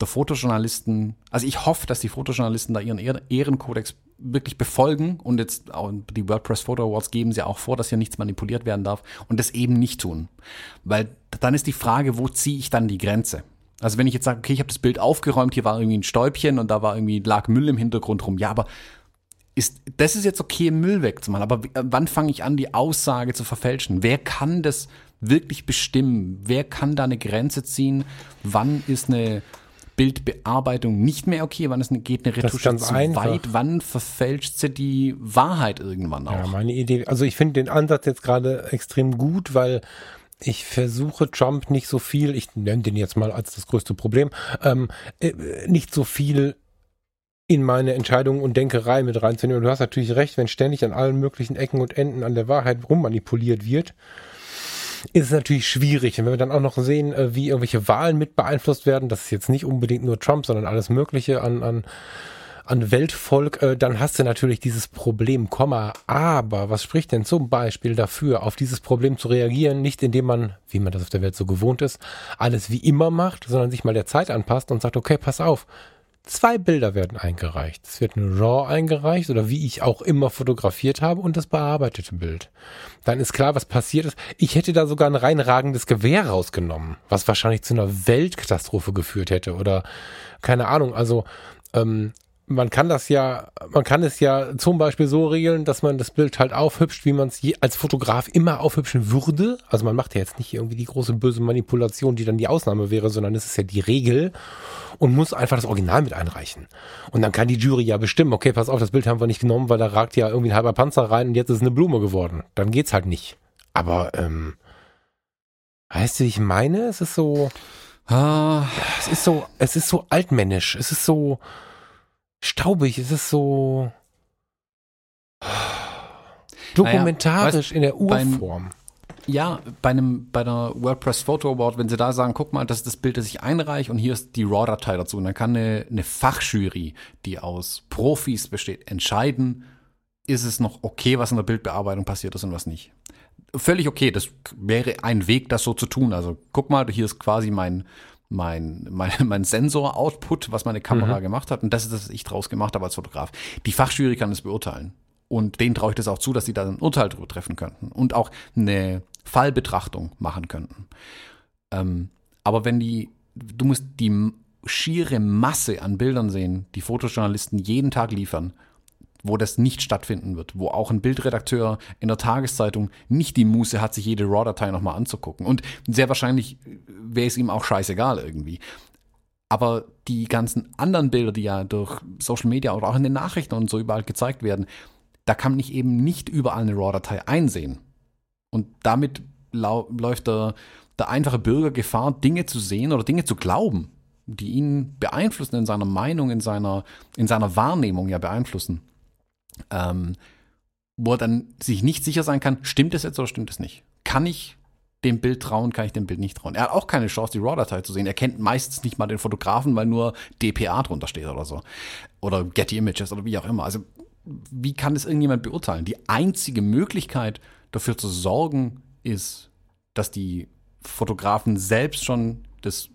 der Fotojournalisten, also ich hoffe, dass die Fotojournalisten da ihren Ehrenkodex wirklich befolgen und jetzt auch die WordPress Photo Awards geben sie auch vor, dass hier nichts manipuliert werden darf und das eben nicht tun. Weil dann ist die Frage, wo ziehe ich dann die Grenze? Also wenn ich jetzt sage, okay, ich habe das Bild aufgeräumt, hier war irgendwie ein Stäubchen und da war irgendwie lag Müll im Hintergrund rum. Ja, aber ist das ist jetzt okay, Müll wegzumachen, aber wann fange ich an, die Aussage zu verfälschen? Wer kann das wirklich bestimmen? Wer kann da eine Grenze ziehen? Wann ist eine Bildbearbeitung nicht mehr okay? Wann ist eine, geht eine Retusche zu einfach. weit? Wann verfälscht sie die Wahrheit irgendwann auch? Ja, meine Idee, also ich finde den Ansatz jetzt gerade extrem gut, weil ich versuche Trump nicht so viel, ich nenne den jetzt mal als das größte Problem, ähm, äh, nicht so viel in meine Entscheidungen und Denkerei mit reinzunehmen. Und du hast natürlich recht, wenn ständig an allen möglichen Ecken und Enden an der Wahrheit rummanipuliert wird, ist es natürlich schwierig. Und wenn wir dann auch noch sehen, äh, wie irgendwelche Wahlen mit beeinflusst werden, das ist jetzt nicht unbedingt nur Trump, sondern alles Mögliche an, an an Weltvolk, äh, dann hast du natürlich dieses Problem, Komma. Aber was spricht denn zum Beispiel dafür, auf dieses Problem zu reagieren, nicht indem man, wie man das auf der Welt so gewohnt ist, alles wie immer macht, sondern sich mal der Zeit anpasst und sagt, okay, pass auf, Zwei Bilder werden eingereicht. Es wird ein RAW eingereicht oder wie ich auch immer fotografiert habe und das bearbeitete Bild. Dann ist klar, was passiert ist. Ich hätte da sogar ein reinragendes Gewehr rausgenommen, was wahrscheinlich zu einer Weltkatastrophe geführt hätte oder keine Ahnung. Also ähm, man kann das ja, man kann es ja zum Beispiel so regeln, dass man das Bild halt aufhübscht, wie man es als Fotograf immer aufhübschen würde. Also man macht ja jetzt nicht irgendwie die große böse Manipulation, die dann die Ausnahme wäre, sondern es ist ja die Regel und muss einfach das Original mit einreichen. Und dann kann die Jury ja bestimmen, okay, pass auf, das Bild haben wir nicht genommen, weil da ragt ja irgendwie ein halber Panzer rein und jetzt ist es eine Blume geworden. Dann geht's halt nicht. Aber, ähm, weißt du, ich meine? Es ist so, ah. es ist so, es ist so altmännisch. Es ist so, staubig, es ist so dokumentarisch naja, in der Urform. ja, bei einem, bei einer WordPress Photo Award, wenn sie da sagen, guck mal, das ist das Bild, das ich einreiche und hier ist die RAW-Datei dazu. Und dann kann eine, eine Fachjury, die aus Profis besteht, entscheiden, ist es noch okay, was in der Bildbearbeitung passiert ist und was nicht. Völlig okay, das wäre ein Weg, das so zu tun. Also guck mal, hier ist quasi mein, mein, mein, mein Sensor-Output, was meine Kamera mhm. gemacht hat. Und das ist das, was ich draus gemacht habe als Fotograf. Die Fachjury kann es beurteilen. Und denen traue ich das auch zu, dass sie da ein Urteil drüber treffen könnten und auch eine Fallbetrachtung machen könnten. Ähm, aber wenn die, du musst die schiere Masse an Bildern sehen, die Fotojournalisten jeden Tag liefern wo das nicht stattfinden wird, wo auch ein Bildredakteur in der Tageszeitung nicht die Muße hat, sich jede RAW-Datei nochmal anzugucken. Und sehr wahrscheinlich wäre es ihm auch scheißegal irgendwie. Aber die ganzen anderen Bilder, die ja durch Social Media oder auch in den Nachrichten und so überall gezeigt werden, da kann man eben nicht überall eine RAW-Datei einsehen. Und damit läuft der, der einfache Bürger Gefahr, Dinge zu sehen oder Dinge zu glauben, die ihn beeinflussen in seiner Meinung, in seiner, in seiner Wahrnehmung ja beeinflussen ähm, wo er dann sich nicht sicher sein kann, stimmt es jetzt oder stimmt es nicht? Kann ich dem Bild trauen, kann ich dem Bild nicht trauen? Er hat auch keine Chance, die RAW-Datei zu sehen. Er kennt meistens nicht mal den Fotografen, weil nur DPA drunter steht oder so. Oder Getty Images oder wie auch immer. Also, wie kann das irgendjemand beurteilen? Die einzige Möglichkeit dafür zu sorgen, ist, dass die Fotografen selbst schon das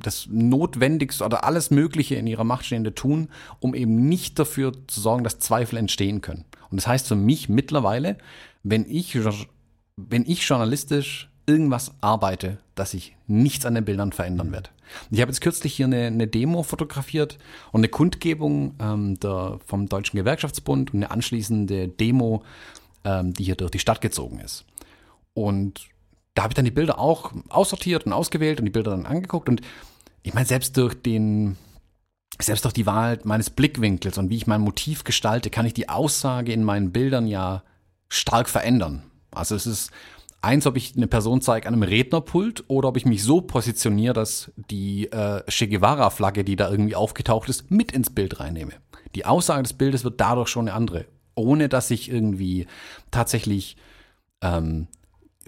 das Notwendigste oder alles Mögliche in ihrer Macht Stehende tun, um eben nicht dafür zu sorgen, dass Zweifel entstehen können. Und das heißt für mich mittlerweile, wenn ich, wenn ich journalistisch irgendwas arbeite, dass ich nichts an den Bildern verändern werde. Ich habe jetzt kürzlich hier eine, eine Demo fotografiert und eine Kundgebung ähm, der, vom Deutschen Gewerkschaftsbund und eine anschließende Demo, ähm, die hier durch die Stadt gezogen ist. Und da habe ich dann die Bilder auch aussortiert und ausgewählt und die Bilder dann angeguckt. Und ich meine, selbst durch den, selbst durch die Wahl meines Blickwinkels und wie ich mein Motiv gestalte, kann ich die Aussage in meinen Bildern ja stark verändern. Also es ist eins, ob ich eine Person zeige an einem Rednerpult oder ob ich mich so positioniere, dass die äh, Che Guevara-Flagge, die da irgendwie aufgetaucht ist, mit ins Bild reinnehme. Die Aussage des Bildes wird dadurch schon eine andere, ohne dass ich irgendwie tatsächlich ähm,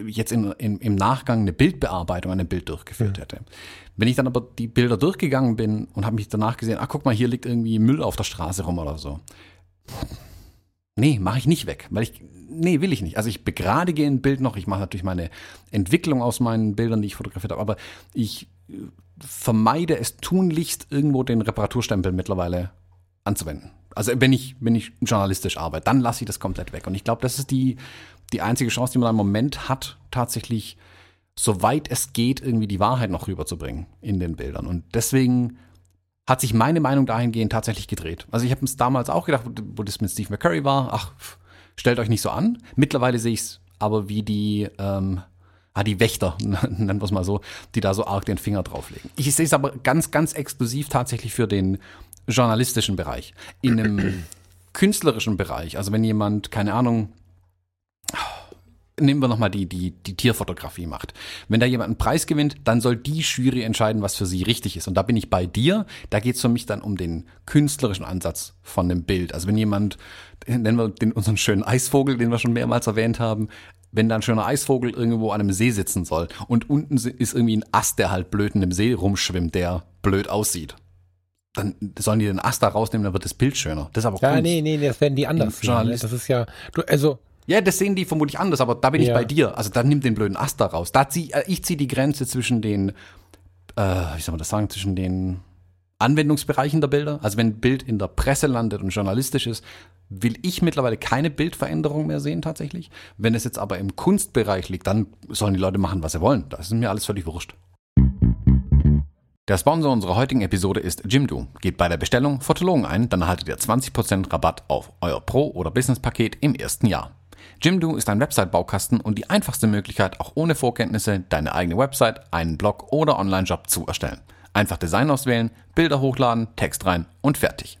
jetzt in, in, im Nachgang eine Bildbearbeitung an dem Bild durchgeführt ja. hätte. Wenn ich dann aber die Bilder durchgegangen bin und habe mich danach gesehen, ach guck mal, hier liegt irgendwie Müll auf der Straße rum oder so. Nee, mache ich nicht weg, weil ich, nee, will ich nicht. Also ich begradige ein Bild noch, ich mache natürlich meine Entwicklung aus meinen Bildern, die ich fotografiert habe, aber ich äh, vermeide es tunlichst, irgendwo den Reparaturstempel mittlerweile anzuwenden. Also wenn ich, wenn ich journalistisch arbeite, dann lasse ich das komplett weg. Und ich glaube, das ist die, die einzige Chance, die man im Moment hat, tatsächlich, soweit es geht, irgendwie die Wahrheit noch rüberzubringen in den Bildern. Und deswegen hat sich meine Meinung dahingehend tatsächlich gedreht. Also ich habe es damals auch gedacht, wo das mit Steve McCurry war, ach, stellt euch nicht so an. Mittlerweile sehe ich es aber wie die, ähm, ah, die Wächter, nennen wir es mal so, die da so arg den Finger drauflegen. Ich sehe es aber ganz, ganz exklusiv tatsächlich für den journalistischen Bereich. In einem künstlerischen Bereich, also wenn jemand, keine Ahnung, nehmen wir nochmal die, die, die Tierfotografie macht. Wenn da jemand einen Preis gewinnt, dann soll die Jury entscheiden, was für sie richtig ist. Und da bin ich bei dir. Da geht es für mich dann um den künstlerischen Ansatz von dem Bild. Also wenn jemand, nennen wir den, unseren schönen Eisvogel, den wir schon mehrmals erwähnt haben, wenn da ein schöner Eisvogel irgendwo an einem See sitzen soll und unten ist irgendwie ein Ast, der halt blöd in dem See rumschwimmt, der blöd aussieht dann sollen die den Ast da rausnehmen, dann wird das Bild schöner. Das ist aber Ja, Kunst. nee, nee, das werden die anders. sehen, Ne? Das ist ja, du, also, Ja, das sehen die vermutlich anders, aber da bin ich Ja. bei dir. Also dann nimm den blöden Ast da raus. Da zieh, äh, ich ziehe die Grenze zwischen den, äh, wie soll man das sagen, zwischen den Anwendungsbereichen der Bilder. Also wenn ein Bild in der Presse landet und journalistisch ist, will ich mittlerweile keine Bildveränderung mehr sehen tatsächlich. Wenn es jetzt aber im Kunstbereich liegt, dann sollen die Leute machen, was sie wollen. Das ist mir alles völlig wurscht. Der Sponsor unserer heutigen Episode ist Jimdo. Gebt bei der Bestellung Fotologen ein, dann erhaltet ihr 20% Rabatt auf euer Pro- oder Business-Paket im ersten Jahr. Jimdo ist ein Website-Baukasten und die einfachste Möglichkeit, auch ohne Vorkenntnisse deine eigene Website, einen Blog oder Online-Shop zu erstellen. Einfach Design auswählen, Bilder hochladen, Text rein und fertig.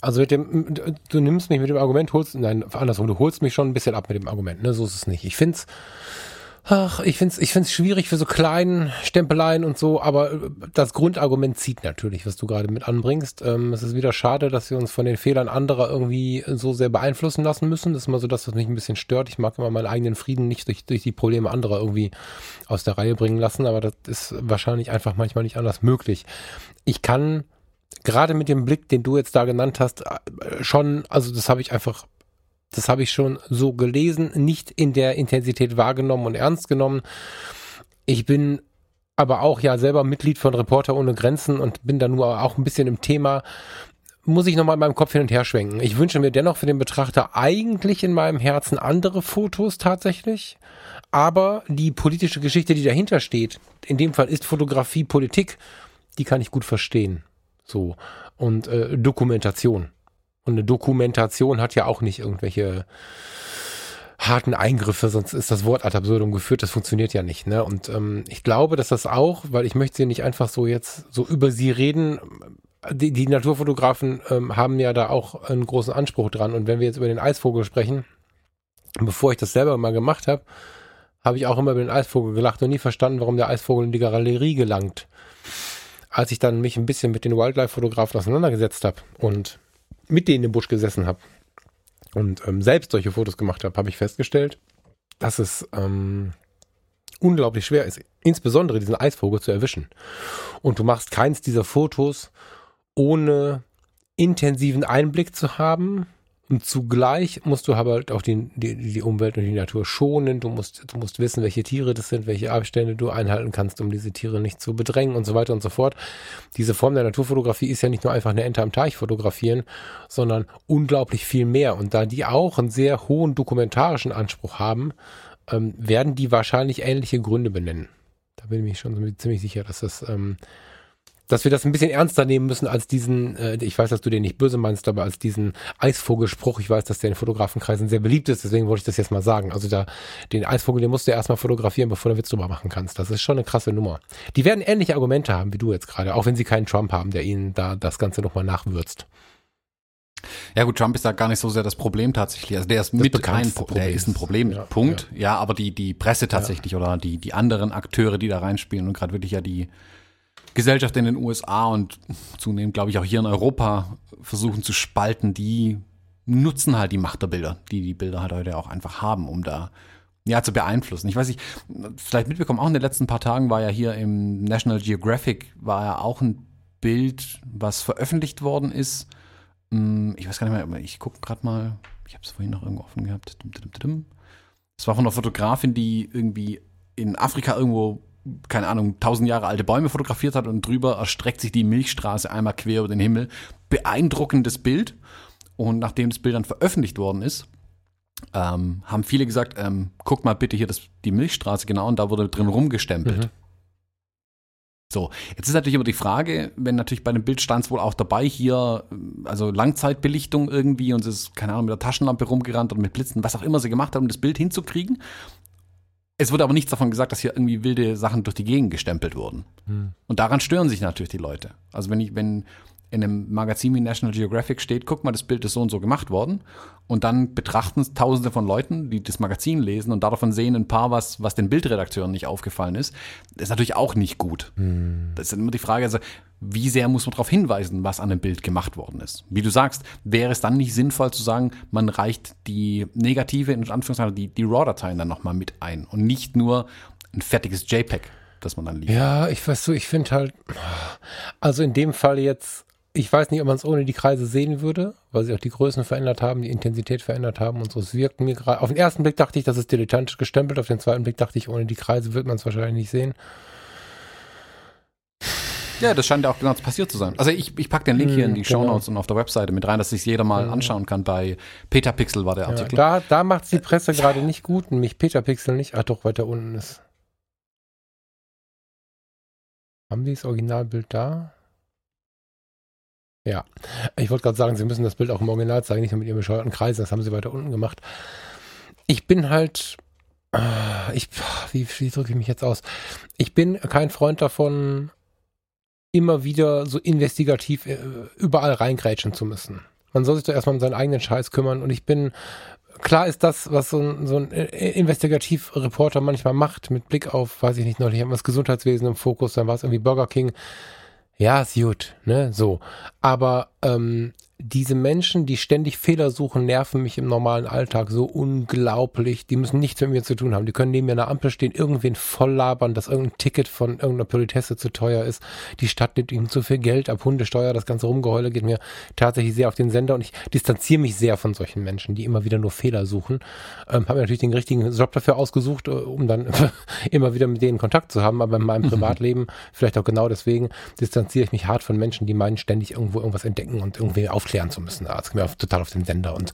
Also mit dem, du nimmst mich mit dem Argument, holst, nein, andersrum, du holst mich schon ein bisschen ab mit dem Argument, ne, so ist es nicht. Ich find's, ach, ich find's, ich find's schwierig für so kleinen Stempeleien und so, aber äh, das Grundargument zieht natürlich, was du gerade mit anbringst. Ähm, es ist wieder schade, dass wir uns von den Fehlern anderer irgendwie so sehr beeinflussen lassen müssen. Das ist immer so das, was mich ein bisschen stört. Ich mag immer meinen eigenen Frieden nicht durch, durch die Probleme anderer irgendwie aus der Reihe bringen lassen, aber das ist wahrscheinlich einfach manchmal nicht anders möglich. Ich kann gerade mit dem Blick, den du jetzt da genannt hast, äh, schon, also das habe ich einfach, das habe ich schon so gelesen, nicht in der Intensität wahrgenommen und ernst genommen. Ich bin aber auch ja selber Mitglied von Reporter ohne Grenzen und bin da nur auch ein bisschen im Thema. Muss ich nochmal in meinem Kopf hin und her schwenken. Ich wünsche mir dennoch für den Betrachter eigentlich in meinem Herzen andere Fotos tatsächlich. Aber die politische Geschichte, die dahinter steht, in dem Fall ist Fotografie Politik, die kann ich gut verstehen. So. Und äh, Dokumentation. Und eine Dokumentation hat ja auch nicht irgendwelche harten Eingriffe, sonst ist das Wort ad absurdum geführt, das funktioniert ja nicht. Ne? Und ähm, ich glaube, dass das auch, weil ich möchte sie nicht einfach so jetzt so über sie reden, die, die Naturfotografen ähm, haben ja da auch einen großen Anspruch dran. Und wenn wir jetzt über den Eisvogel sprechen, bevor ich das selber mal gemacht habe, habe ich auch immer über den Eisvogel gelacht und nie verstanden, warum der Eisvogel in die Galerie gelangt. Als ich dann mich ein bisschen mit den Wildlife-Fotografen auseinandergesetzt habe und mit denen im Busch gesessen habe und ähm, selbst solche Fotos gemacht habe, habe ich festgestellt, dass es ähm, unglaublich schwer ist, insbesondere diesen Eisvogel zu erwischen. Und du machst keins dieser Fotos ohne intensiven Einblick zu haben. Und zugleich musst du aber auch die, die, die Umwelt und die Natur schonen. Du musst, du musst wissen, welche Tiere das sind, welche Abstände du einhalten kannst, um diese Tiere nicht zu bedrängen und so weiter und so fort. Diese Form der Naturfotografie ist ja nicht nur einfach eine Ente am Teich fotografieren, sondern unglaublich viel mehr. Und da die auch einen sehr hohen dokumentarischen Anspruch haben, ähm, werden die wahrscheinlich ähnliche Gründe benennen. Da bin ich schon ziemlich sicher, dass das ähm, dass wir das ein bisschen ernster nehmen müssen als diesen, äh, ich weiß, dass du den nicht böse meinst, aber als diesen Eisvogelspruch. Ich weiß, dass der in Fotografenkreisen sehr beliebt ist, deswegen wollte ich das jetzt mal sagen. Also da, den Eisvogel, den musst du erstmal fotografieren, bevor du Witz drüber machen kannst. Das ist schon eine krasse Nummer. Die werden ähnliche Argumente haben wie du jetzt gerade, auch wenn sie keinen Trump haben, der ihnen da das Ganze nochmal nachwürzt. Ja gut, Trump ist da gar nicht so sehr das Problem tatsächlich. Also der ist mit ein, bekannteste der Problem ist ein Problem, ja, Punkt. Ja. aber die, die Presse tatsächlich oder die, die anderen Akteure, die da reinspielen und gerade wirklich ja die Gesellschaft in den USA und zunehmend, glaube ich, auch hier in Europa versuchen zu spalten, die nutzen halt die Macht der Bilder, die die Bilder halt heute auch einfach haben, um da ja zu beeinflussen. Ich weiß nicht, vielleicht mitbekommen, auch in den letzten paar Tagen war ja hier im National Geographic war ja auch ein Bild, was veröffentlicht worden ist. Hm, Ich weiß gar nicht mehr, ich gucke gerade mal, ich habe es vorhin noch irgendwo offen gehabt. Es war von einer Fotografin, die irgendwie in Afrika irgendwo keine Ahnung, tausend Jahre alte Bäume fotografiert hat und drüber erstreckt sich die Milchstraße einmal quer über den Himmel. Beeindruckendes Bild. Und nachdem das Bild dann veröffentlicht worden ist, ähm, haben viele gesagt, ähm, guck mal bitte hier das, die Milchstraße genau und da wurde drin rumgestempelt. Mhm. So, jetzt ist natürlich immer die Frage, wenn natürlich bei dem Bild stand es wohl auch dabei, hier, also Langzeitbelichtung irgendwie und es ist, keine Ahnung, mit der Taschenlampe rumgerannt oder mit Blitzen, was auch immer sie gemacht haben, um das Bild hinzukriegen. Es wurde aber nichts davon gesagt, dass hier irgendwie wilde Sachen durch die Gegend gestempelt wurden. Hm. Und daran stören sich natürlich die Leute. Also wenn ich, wenn in einem Magazin wie National Geographic steht, guck mal, das Bild ist so und so gemacht worden. Und dann betrachten es tausende von Leuten, die das Magazin lesen und davon sehen ein paar, was, was den Bildredakteuren nicht aufgefallen ist. Das ist natürlich auch nicht gut. Das ist immer die Frage, also, wie sehr muss man darauf hinweisen, was an dem Bild gemacht worden ist? Wie du sagst, wäre es dann nicht sinnvoll zu sagen, man reicht die negative, in Anführungszeichen, die, die RAW-Dateien dann nochmal mit ein und nicht nur ein fertiges JPEG, das man dann liefert. Ja, ich weiß so, ich finde halt, also in dem Fall jetzt, ich weiß nicht, ob man es ohne die Kreise sehen würde, weil sie auch die Größen verändert haben, die Intensität verändert haben und so. Es wirkt mir gerade, auf den ersten Blick dachte ich, das ist dilettantisch gestempelt, auf den zweiten Blick dachte ich, ohne die Kreise wird man es wahrscheinlich nicht sehen. Ja, das scheint ja auch genau passiert zu sein. Also ich, ich packe den Link hier in die Hm, Show genau. Notes und auf der Webseite mit rein, dass sich jeder mal anschauen kann. Bei Petapixel war der Ja, Artikel. da da macht es die Presse gerade nicht gut, nämlich Peter Pixel nicht. Ach doch, weiter unten ist. Haben die das Originalbild da? Ja. Ich wollte gerade sagen, sie müssen das Bild auch im Original zeigen, nicht nur mit ihren bescheuerten Kreisen. Das haben sie weiter unten gemacht. Ich bin halt. ah, Ich, wie, wie drücke ich mich jetzt aus? Ich bin kein Freund davon, immer wieder so investigativ äh, überall reingrätschen zu müssen. Man soll sich doch erstmal um seinen eigenen Scheiß kümmern und ich bin, klar ist das, was so ein, so ein äh, Investigativreporter manchmal macht, mit Blick auf, weiß ich nicht, neulich haben wir das Gesundheitswesen im Fokus, dann war es irgendwie Burger King. Ja, ist gut, ne, so. Aber ähm, diese Menschen, die ständig Fehler suchen, nerven mich im normalen Alltag so unglaublich. Die müssen nichts mit mir zu tun haben. Die können neben mir an der Ampel stehen, irgendwen voll labern, dass irgendein Ticket von irgendeiner Politesse zu teuer ist. Die Stadt nimmt ihm zu viel Geld ab, Hundesteuer, das ganze Rumgeheule geht mir tatsächlich sehr auf den Sender und ich distanziere mich sehr von solchen Menschen, die immer wieder nur Fehler suchen. Ähm, habe mir natürlich den richtigen Job dafür ausgesucht, äh, um dann immer wieder mit denen Kontakt zu haben, aber in meinem Privatleben, vielleicht auch genau deswegen, distanziere ich mich hart von Menschen, die meinen, ständig irgendwo irgendwas entdecken und irgendwie aufklären zu müssen. Das geht mir total auf den Sender. Und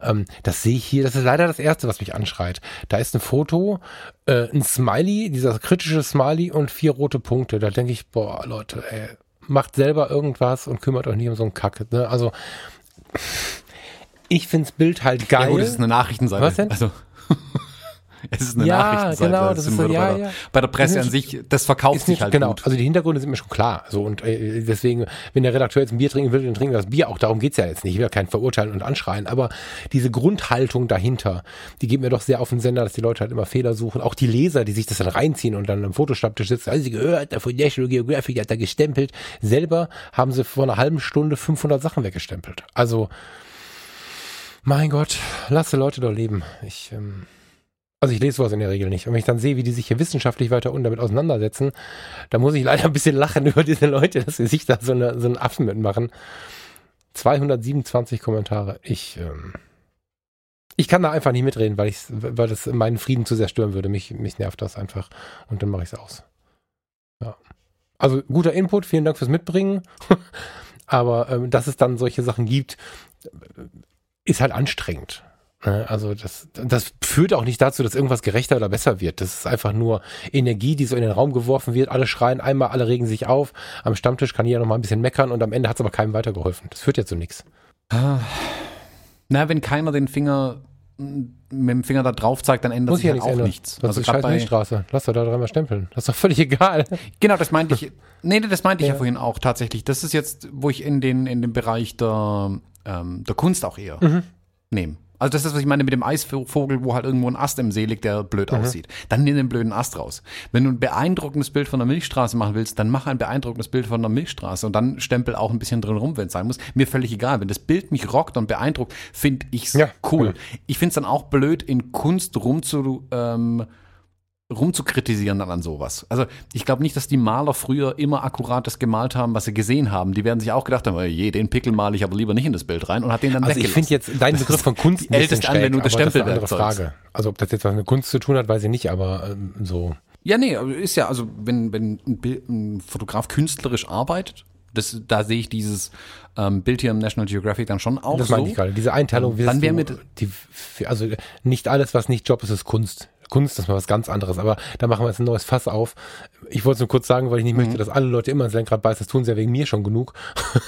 ähm, das sehe ich hier, das ist leider das Erste, was mich anschreit. Da ist ein Foto, äh, ein Smiley, dieser kritische Smiley und vier rote Punkte. Da denke ich, boah, Leute, ey, macht selber irgendwas und kümmert euch nicht um so einen Kack. Ne? Also ich find's Bild halt geil. Ja gut, es ist eine Nachrichtenseite. Was denn? Also es ist eine Ja, Nachrichtenseite. genau, Das ist so, ja, bei, der, ja. bei der Presse Das an sich, das verkauft sich nicht, halt genau, gut. also die Hintergründe sind mir schon klar. So und äh, deswegen, wenn der Redakteur jetzt ein Bier trinken will, dann trinken wir das Bier auch. Darum geht's ja jetzt nicht. Ich will ja keinen verurteilen und anschreien. Aber diese Grundhaltung dahinter, die geht mir doch sehr auf den Sender, dass die Leute halt immer Fehler suchen. Auch die Leser, die sich das dann reinziehen und dann am Fotostammtisch sitzen, also sie gehört, der von National Geographic hat da gestempelt. Selber haben sie vor einer halben Stunde 500 Sachen weggestempelt. Also mein Gott, lasse Leute doch leben. Ich ähm, also ich lese sowas in der Regel nicht. Und wenn ich dann sehe, wie die sich hier wissenschaftlich weiter und damit auseinandersetzen, da muss ich leider ein bisschen lachen über diese Leute, dass sie sich da so, eine, so einen Affen mitmachen. 227 Kommentare. Ich, ähm, ich kann da einfach nicht mitreden, weil ich, weil das meinen Frieden zu sehr stören würde. Mich, mich nervt das einfach. Und dann mache ich es aus. Ja. Also guter Input, vielen Dank fürs Mitbringen. Aber ähm, dass es dann solche Sachen gibt, ist halt anstrengend. Ne? Also das, das führt auch nicht dazu, dass irgendwas gerechter oder besser wird. Das ist einfach nur Energie, die so in den Raum geworfen wird. Alle schreien einmal, alle regen sich auf. Am Stammtisch kann jeder noch mal ein bisschen meckern und am Ende hat es aber keinem weitergeholfen. Das führt ja zu nichts. Ah. Na, wenn keiner den Finger mit dem Finger da drauf zeigt, dann ändert Muss sich ja halt auch ändern. nichts. Das Also ist scheiß Milchstraße. Lass doch da dreimal stempeln. Das ist doch völlig egal. genau, das meinte ich. Nee, das meinte ich ja Ja. vorhin auch tatsächlich. Das ist jetzt, wo ich in den, in den Bereich der, ähm, der Kunst auch eher Mhm. nehme. Also das ist, was ich meine mit dem Eisvogel, wo halt irgendwo ein Ast im See liegt, der blöd Mhm. aussieht. Dann nimm den blöden Ast raus. Wenn du ein beeindruckendes Bild von der Milchstraße machen willst, dann mach ein beeindruckendes Bild von der Milchstraße und dann stempel auch ein bisschen drin rum, wenn es sein muss. Mir völlig egal. Wenn das Bild mich rockt und beeindruckt, finde ich's Ja, cool. genau. Ich finde es dann auch blöd, in Kunst rumzu, ähm, rumzukritisieren dann an sowas. Also ich glaube nicht, dass die Maler früher immer akkurat das gemalt haben, was sie gesehen haben. Die werden sich auch gedacht haben, "Oh je, den Pickel male ich aber lieber nicht in das Bild rein und hat den dann Also ich weggelassen. finde jetzt deinen Begriff von Kunst die älteste Anwendung des schräg, aber das ist eine andere Stempelwerkzeugs. Frage. Also ob das jetzt was mit Kunst zu tun hat, weiß ich nicht, aber ähm, so. Ja, nee, ist ja, also wenn, wenn ein, Bild, ein Fotograf künstlerisch arbeitet, Das, da sehe ich dieses ähm, Bild hier im National Geographic dann schon auch Das so. meine ich gerade. Diese Einteilung, Dann wär du, mit- die, also nicht alles, was nicht Job ist, ist Kunst. Kunst ist mal was ganz anderes, aber da machen wir jetzt ein neues Fass auf. Ich wollte es nur kurz sagen, weil ich nicht Mhm. möchte, dass alle Leute immer ins Lenkrad beißen. Das tun sie ja wegen mir schon genug.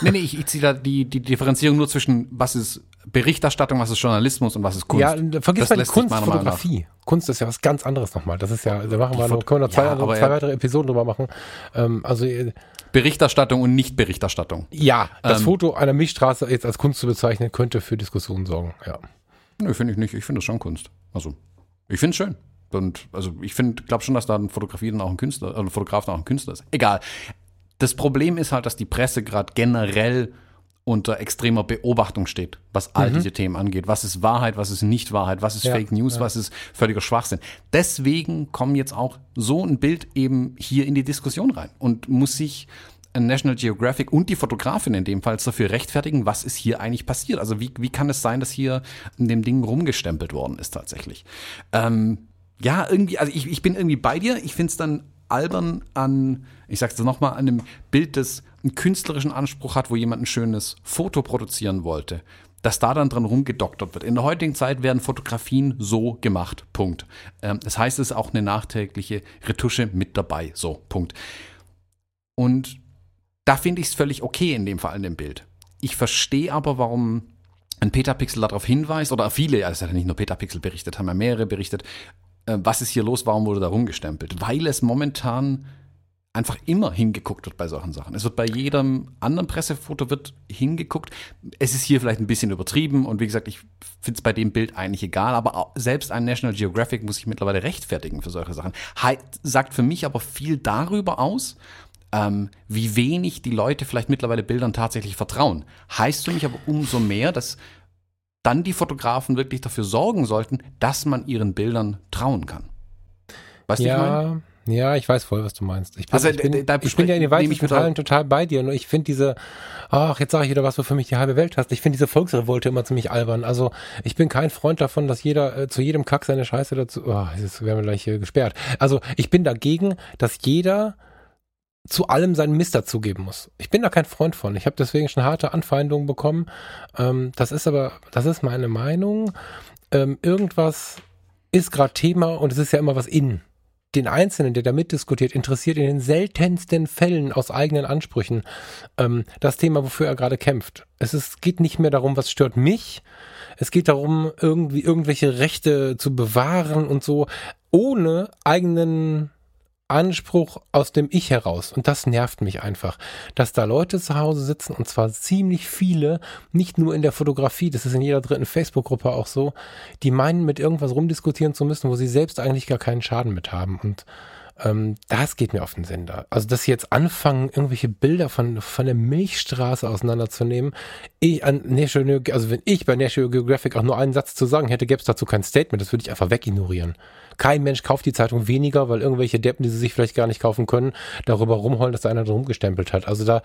Nee, nee, ich, ich ziehe da die, die Differenzierung nur zwischen, was ist Berichterstattung, was ist Journalismus und was ist Kunst. Ja, vergiss Das mal die Kunstfotografie. Kunst ist ja was ganz anderes nochmal. Das ist ja, da machen wir noch, können wir noch zwei, Ja, andere, zwei weitere Episoden drüber machen. Ähm, also äh, Berichterstattung und Nicht-Berichterstattung. ja, das Ähm, Foto einer Milchstraße jetzt als Kunst zu bezeichnen, könnte für Diskussionen sorgen. Ja. Nö, finde ich nicht. Ich finde das schon Kunst. Also, ich finde es schön. Und also ich finde, glaube schon, dass da ein Fotografie dann auch ein Künstler, äh, ein Fotograf dann auch ein Künstler ist. Egal. Das Problem ist halt, dass die Presse gerade generell unter extremer Beobachtung steht, was all diese Themen angeht. Was ist Wahrheit, was ist nicht Wahrheit, was ist Ja, Fake News, was ist völliger Schwachsinn. Deswegen kommen jetzt auch so ein Bild eben hier in die Diskussion rein und muss sich National Geographic und die Fotografin in dem Fall dafür rechtfertigen, was ist hier eigentlich passiert. Also wie, wie kann es sein, dass hier in dem Ding rumgestempelt worden ist tatsächlich. Ähm, ja, irgendwie, also ich, ich bin irgendwie bei dir. Ich finde es dann albern an, ich sag's jetzt nochmal, an einem Bild, das einen künstlerischen Anspruch hat, wo jemand ein schönes Foto produzieren wollte, dass da dann dran rumgedoktert wird. In der heutigen Zeit werden Fotografien so gemacht. Punkt. Ähm, das heißt, es ist auch eine nachträgliche Retusche mit dabei. So, Punkt. Und da finde ich es völlig okay in dem Fall in dem Bild. Ich verstehe aber, warum ein Petapixel darauf hinweist, oder viele, also es hat ja nicht nur Petapixel berichtet, haben ja mehrere berichtet, äh, was ist hier los, warum wurde da rumgestempelt? Weil es momentan einfach immer hingeguckt wird bei solchen Sachen. Es wird bei jedem anderen Pressefoto wird hingeguckt. Es ist hier vielleicht ein bisschen übertrieben und wie gesagt, ich finde es bei dem Bild eigentlich egal, aber selbst ein National Geographic muss sich mittlerweile rechtfertigen für solche Sachen. Hei- sagt für mich aber viel darüber aus, ähm, wie wenig die Leute vielleicht mittlerweile Bildern tatsächlich vertrauen. Heißt für mich aber umso mehr, dass dann die Fotografen wirklich dafür sorgen sollten, dass man ihren Bildern trauen kann. Weißt du, wie ich meine? Ja, ja, ich weiß voll, was du meinst. Ich bin, Also, ich bin, da- ich bin ja in den weitesten Teilen total bei dir. Nur ich finde diese, ach, jetzt sage ich wieder was, wofür mich die halbe Welt hasst. Ich finde diese Volksrevolte immer ziemlich albern. Also ich bin kein Freund davon, dass jeder äh, zu jedem Kack seine Scheiße dazu, oh, jetzt werden wir gleich hier gesperrt. Also ich bin dagegen, dass jeder zu allem seinen Mist dazugeben muss. Ich bin da kein Freund von. Ich habe deswegen schon harte Anfeindungen bekommen. Ähm, das ist aber, das ist meine Meinung. Ähm, irgendwas ist gerade Thema und es ist ja immer was in. Den Einzelnen, der da mitdiskutiert, interessiert in den seltensten Fällen aus eigenen Ansprüchen ähm, das Thema, wofür er gerade kämpft. Es ist, geht nicht mehr darum, was stört mich. Es geht darum, irgendwie irgendwelche Rechte zu bewahren und so, ohne eigenen Anspruch aus dem Ich heraus. Und das nervt mich einfach, dass da Leute zu Hause sitzen und zwar ziemlich viele, nicht nur in der Fotografie, das ist in jeder dritten Facebook-Gruppe auch so, die meinen, mit irgendwas rumdiskutieren zu müssen, wo sie selbst eigentlich gar keinen Schaden mit haben. Und ähm, das geht mir auf den Sender. Also, dass sie jetzt anfangen, irgendwelche Bilder von, von der Milchstraße auseinanderzunehmen. Ich an National, also wenn ich bei National Geographic auch nur einen Satz zu sagen hätte, gäbe es dazu kein Statement, das würde ich einfach wegignorieren. Kein Mensch kauft die Zeitung weniger, weil irgendwelche Deppen, die sie sich vielleicht gar nicht kaufen können, darüber rumheulen, dass da einer drum gestempelt hat. Also da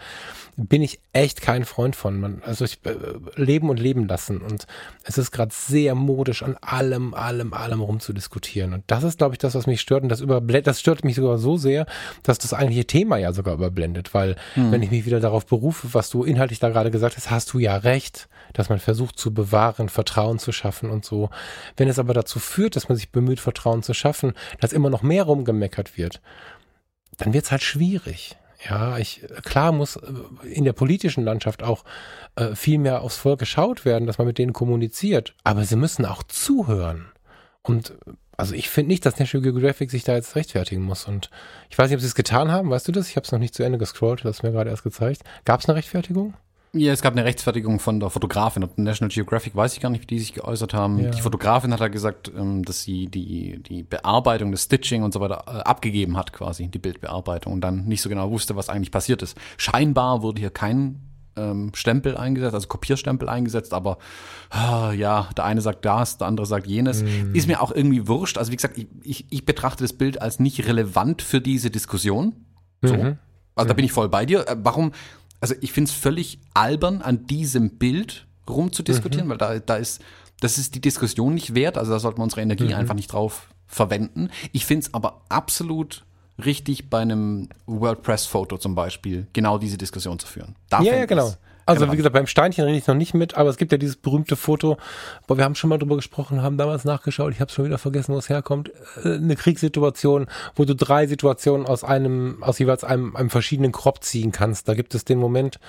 bin ich echt kein Freund von. Man, also ich äh, leben und leben lassen. Und es ist gerade sehr modisch, an allem, allem, allem rumzudiskutieren. Und das ist, glaube ich, das, was mich stört. Und das überblendet, das stört mich sogar so sehr, dass das eigentliche Thema ja sogar überblendet. Weil, wenn ich mich wieder darauf berufe, was du inhaltlich da gerade gesagt hast, hast du ja recht, dass man versucht zu bewahren, Vertrauen zu schaffen und so. Wenn es aber dazu führt, dass man sich bemüht, Vertrauen zu schaffen, dass immer noch mehr rumgemeckert wird, dann wird es halt schwierig. Ja, ich, klar muss äh, in der politischen Landschaft auch äh, viel mehr aufs Volk geschaut werden, dass man mit denen kommuniziert. Aber sie müssen auch zuhören. Und also ich finde nicht, dass National Geographic sich da jetzt rechtfertigen muss. Und ich weiß nicht, ob sie es getan haben. Weißt du das? Ich habe es noch nicht zu Ende gescrollt. Das ist mir gerade erst gezeigt. Gab es eine Rechtfertigung? Ja, es gab eine Rechtfertigung von der Fotografin. Und National Geographic weiß ich gar nicht, wie die sich geäußert haben. Ja. Die Fotografin hat ja gesagt, ähm, dass sie die, die Bearbeitung, das Stitching und so weiter äh, abgegeben hat, quasi, die Bildbearbeitung, und dann nicht so genau wusste, was eigentlich passiert ist. Scheinbar wurde hier kein ähm, Stempel eingesetzt, also Kopierstempel eingesetzt, aber ah, ja, der eine sagt das, der andere sagt jenes. Ist mir auch irgendwie wurscht. Also wie gesagt, ich, ich, ich betrachte das Bild als nicht relevant für diese Diskussion. So. Mhm. Also da bin ich voll bei dir. Äh, Warum? Also ich finde es völlig albern, an diesem Bild rumzudiskutieren, Mhm. weil da, da ist, das ist die Diskussion nicht wert. Also da sollten wir unsere Energie Mhm. einfach nicht drauf verwenden. Ich finde es aber absolut richtig bei einem WordPress-Foto zum Beispiel genau diese Diskussion zu führen. Da ja, ja, genau. Also wie gesagt, beim Steinchen rede ich noch nicht mit, aber es gibt ja dieses berühmte Foto, wo wir haben schon mal drüber gesprochen, haben damals nachgeschaut, ich habe schon wieder vergessen, wo es herkommt, äh, eine Kriegssituation, wo du drei Situationen aus einem, aus jeweils einem, einem verschiedenen Crop ziehen kannst. Da gibt es den Moment,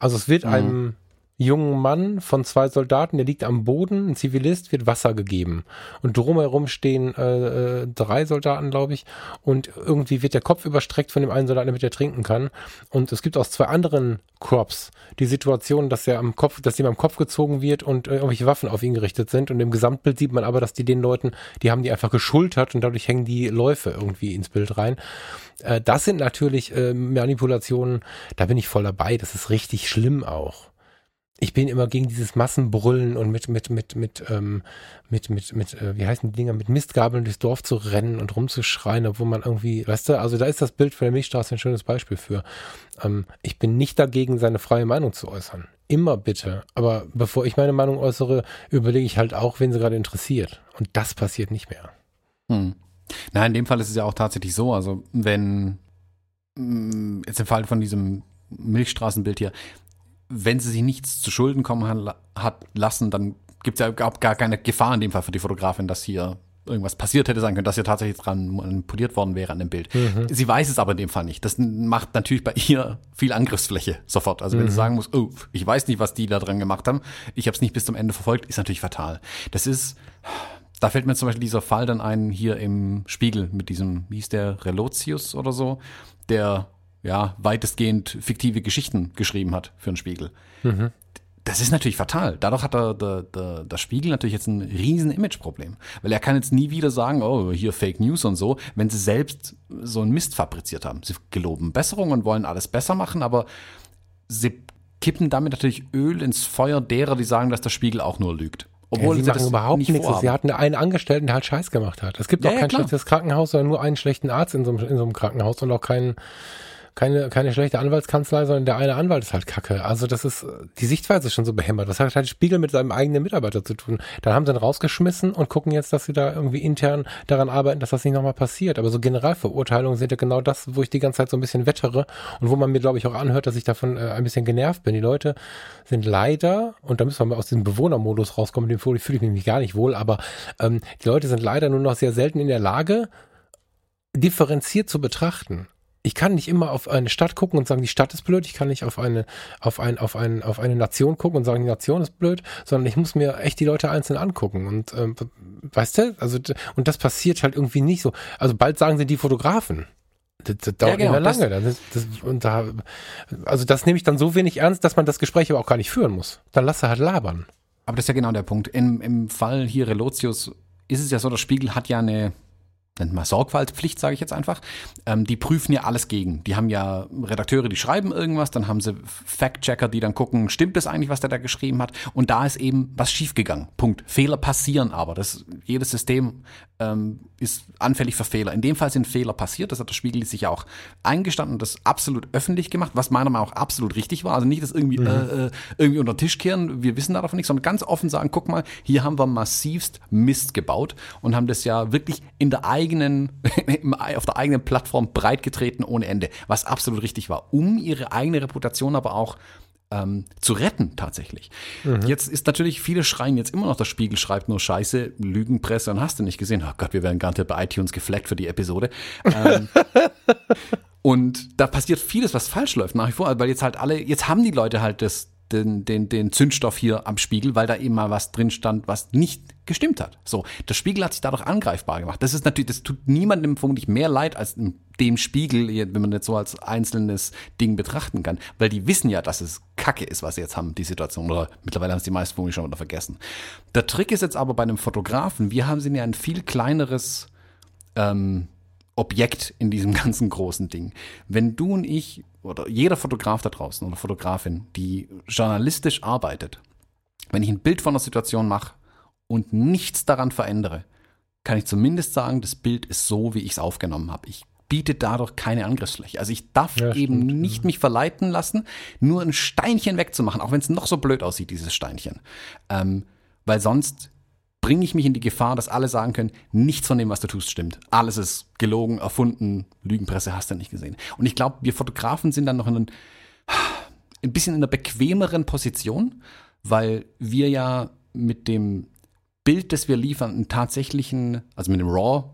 also es wird mhm. einem jungen Mann von zwei Soldaten, der liegt am Boden, ein Zivilist, wird Wasser gegeben. Und drumherum stehen äh, äh, drei Soldaten, glaube ich. Und irgendwie wird der Kopf überstreckt von dem einen Soldaten, damit er trinken kann. Und es gibt aus zwei anderen Crops die Situation, dass er am Kopf, dass ihm am Kopf gezogen wird und äh, irgendwelche Waffen auf ihn gerichtet sind. Und im Gesamtbild sieht man aber, dass die den Leuten, die haben die einfach geschultert und dadurch hängen die Läufe irgendwie ins Bild rein. Äh, das sind natürlich äh, Manipulationen, da bin ich voll dabei. Das ist richtig schlimm auch ich bin immer gegen dieses Massenbrüllen und mit, mit, mit, mit, ähm, mit, mit, mit, äh, wie heißen die Dinger, mit Mistgabeln durchs Dorf zu rennen und rumzuschreien, obwohl man irgendwie, weißt du, also da ist das Bild von der Milchstraße ein schönes Beispiel für. Ähm, ich bin nicht dagegen, seine freie Meinung zu äußern. Immer bitte. Aber bevor ich meine Meinung äußere, überlege ich halt auch, wen sie gerade interessiert. Und das passiert nicht mehr. Hm. Na, in dem Fall ist es ja auch tatsächlich so, also wenn, mm, jetzt im Fall von diesem Milchstraßenbild hier, wenn sie sich nichts zu Schulden kommen hat lassen, dann gibt es ja gar, gar keine Gefahr in dem Fall für die Fotografin, dass hier irgendwas passiert hätte sein können, dass hier tatsächlich dran manipuliert worden wäre an dem Bild. Mhm. Sie weiß es aber in dem Fall nicht. Das macht natürlich bei ihr viel Angriffsfläche sofort. Also wenn mhm. sie sagen muss, oh, ich weiß nicht, was die da dran gemacht haben, ich habe es nicht bis zum Ende verfolgt, ist natürlich fatal. Das ist, da fällt mir zum Beispiel dieser Fall dann ein hier im Spiegel mit diesem, wie hieß der, Relotius oder so, der ja, weitestgehend fiktive Geschichten geschrieben hat für den Spiegel. Mhm. Das ist natürlich fatal. Dadurch hat der, der, der, der Spiegel natürlich jetzt ein riesen Imageproblem. Weil er kann jetzt nie wieder sagen, oh, hier Fake News und so, wenn sie selbst so einen Mist fabriziert haben. Sie geloben Besserung und wollen alles besser machen, aber sie kippen damit natürlich Öl ins Feuer derer, die sagen, dass der Spiegel auch nur lügt. Obwohl ja, sie, machen überhaupt nichts. Vorhaben. Sie hatten einen Angestellten, der halt Scheiß gemacht hat. Es gibt ja, auch kein ja, schlechtes Krankenhaus, sondern nur einen schlechten Arzt in so einem, in so einem Krankenhaus und auch keinen keine, keine schlechte Anwaltskanzlei, sondern der eine Anwalt ist halt kacke. Also das ist, die Sichtweise ist schon so behämmert. Das hat halt Spiegel mit seinem eigenen Mitarbeiter zu tun. Dann haben sie ihn rausgeschmissen und gucken jetzt, dass sie da irgendwie intern daran arbeiten, dass das nicht nochmal passiert. Aber so Generalverurteilungen sind ja genau das, wo ich die ganze Zeit so ein bisschen wettere und wo man mir, glaube ich, auch anhört, dass ich davon äh, ein bisschen genervt bin. Die Leute sind leider, und da müssen wir mal aus diesem Bewohnermodus rauskommen, dem fühle ich mich gar nicht wohl, aber ähm, die Leute sind leider nur noch sehr selten in der Lage, differenziert zu betrachten ich kann nicht immer auf eine Stadt gucken und sagen, die Stadt ist blöd. Ich kann nicht auf eine, auf ein, auf ein, auf eine Nation gucken und sagen, die Nation ist blöd, sondern ich muss mir echt die Leute einzeln angucken. Und ähm, weißt du, also und das passiert halt irgendwie nicht so. Also bald sagen sie die Fotografen. Das, das dauert ja, genau, mehr lange. Das, das, und da, also das nehme ich dann so wenig ernst, dass man das Gespräch aber auch gar nicht führen muss. Dann lass er halt labern. Aber das ist ja genau der Punkt. Im, im Fall hier Relotius ist es ja so, der Spiegel hat ja eine nennt man Sorgfaltspflicht, sage ich jetzt einfach. Ähm, die prüfen ja alles gegen. Die haben ja Redakteure, die schreiben irgendwas, dann haben sie Fact-Checker, die dann gucken, stimmt das eigentlich, was der da geschrieben hat? Und da ist eben was schiefgegangen. Punkt. Fehler passieren aber. Das, jedes System ähm, ist anfällig für Fehler. In dem Fall sind Fehler passiert. Das hat der Spiegel sich ja auch eingestanden und das absolut öffentlich gemacht, was meiner Meinung nach auch absolut richtig war. Also nicht das irgendwie, mhm. äh, äh irgendwie unter den Tisch kehren, wir wissen davon nichts, sondern ganz offen sagen, guck mal, hier haben wir massivst Mist gebaut und haben das ja wirklich in der eigenen, auf der eigenen Plattform breitgetreten ohne Ende, was absolut richtig war, um ihre eigene Reputation aber auch ähm, zu retten tatsächlich. Mhm. Jetzt ist natürlich, viele schreien jetzt immer noch, der Spiegel schreibt nur Scheiße, Lügenpresse und hast du nicht gesehen. Oh Gott, wir werden garantiert bei iTunes gefleckt für die Episode. Ähm, und da passiert vieles, was falsch läuft nach wie vor, weil jetzt halt alle, jetzt haben die Leute halt das, den, den, den Zündstoff hier am Spiegel, weil da eben mal was drin stand, was nicht gestimmt hat. So, der Spiegel hat sich dadurch angreifbar gemacht. Das ist natürlich, das tut niemandem vermutlich mehr leid als dem Spiegel, wenn man jetzt so als einzelnes Ding betrachten kann, weil die wissen ja, dass es Kacke ist, was sie jetzt haben, die Situation. Oder mittlerweile haben es die meisten vermutlich schon wieder vergessen. Der Trick ist jetzt aber bei einem Fotografen, wir haben sie ja ein viel kleineres ähm, Objekt in diesem ganzen großen Ding. Wenn du und ich oder jeder Fotograf da draußen oder Fotografin, die journalistisch arbeitet, wenn ich ein Bild von einer Situation mache und nichts daran verändere, kann ich zumindest sagen, das Bild ist so, wie ich es aufgenommen habe. Ich biete dadurch keine Angriffsfläche. Also ich darf ja, eben stimmt, nicht ja. mich verleiten lassen, nur ein Steinchen wegzumachen, auch wenn es noch so blöd aussieht, dieses Steinchen. Ähm, weil sonst bringe ich mich in die Gefahr, dass alle sagen können, nichts von dem, was du tust, stimmt. Alles ist gelogen, erfunden, Lügenpresse hast du nicht gesehen. Und ich glaube, wir Fotografen sind dann noch in ein bisschen in einer bequemeren Position, weil wir ja mit dem Bild, das wir liefern, einen tatsächlichen, also mit dem RAW,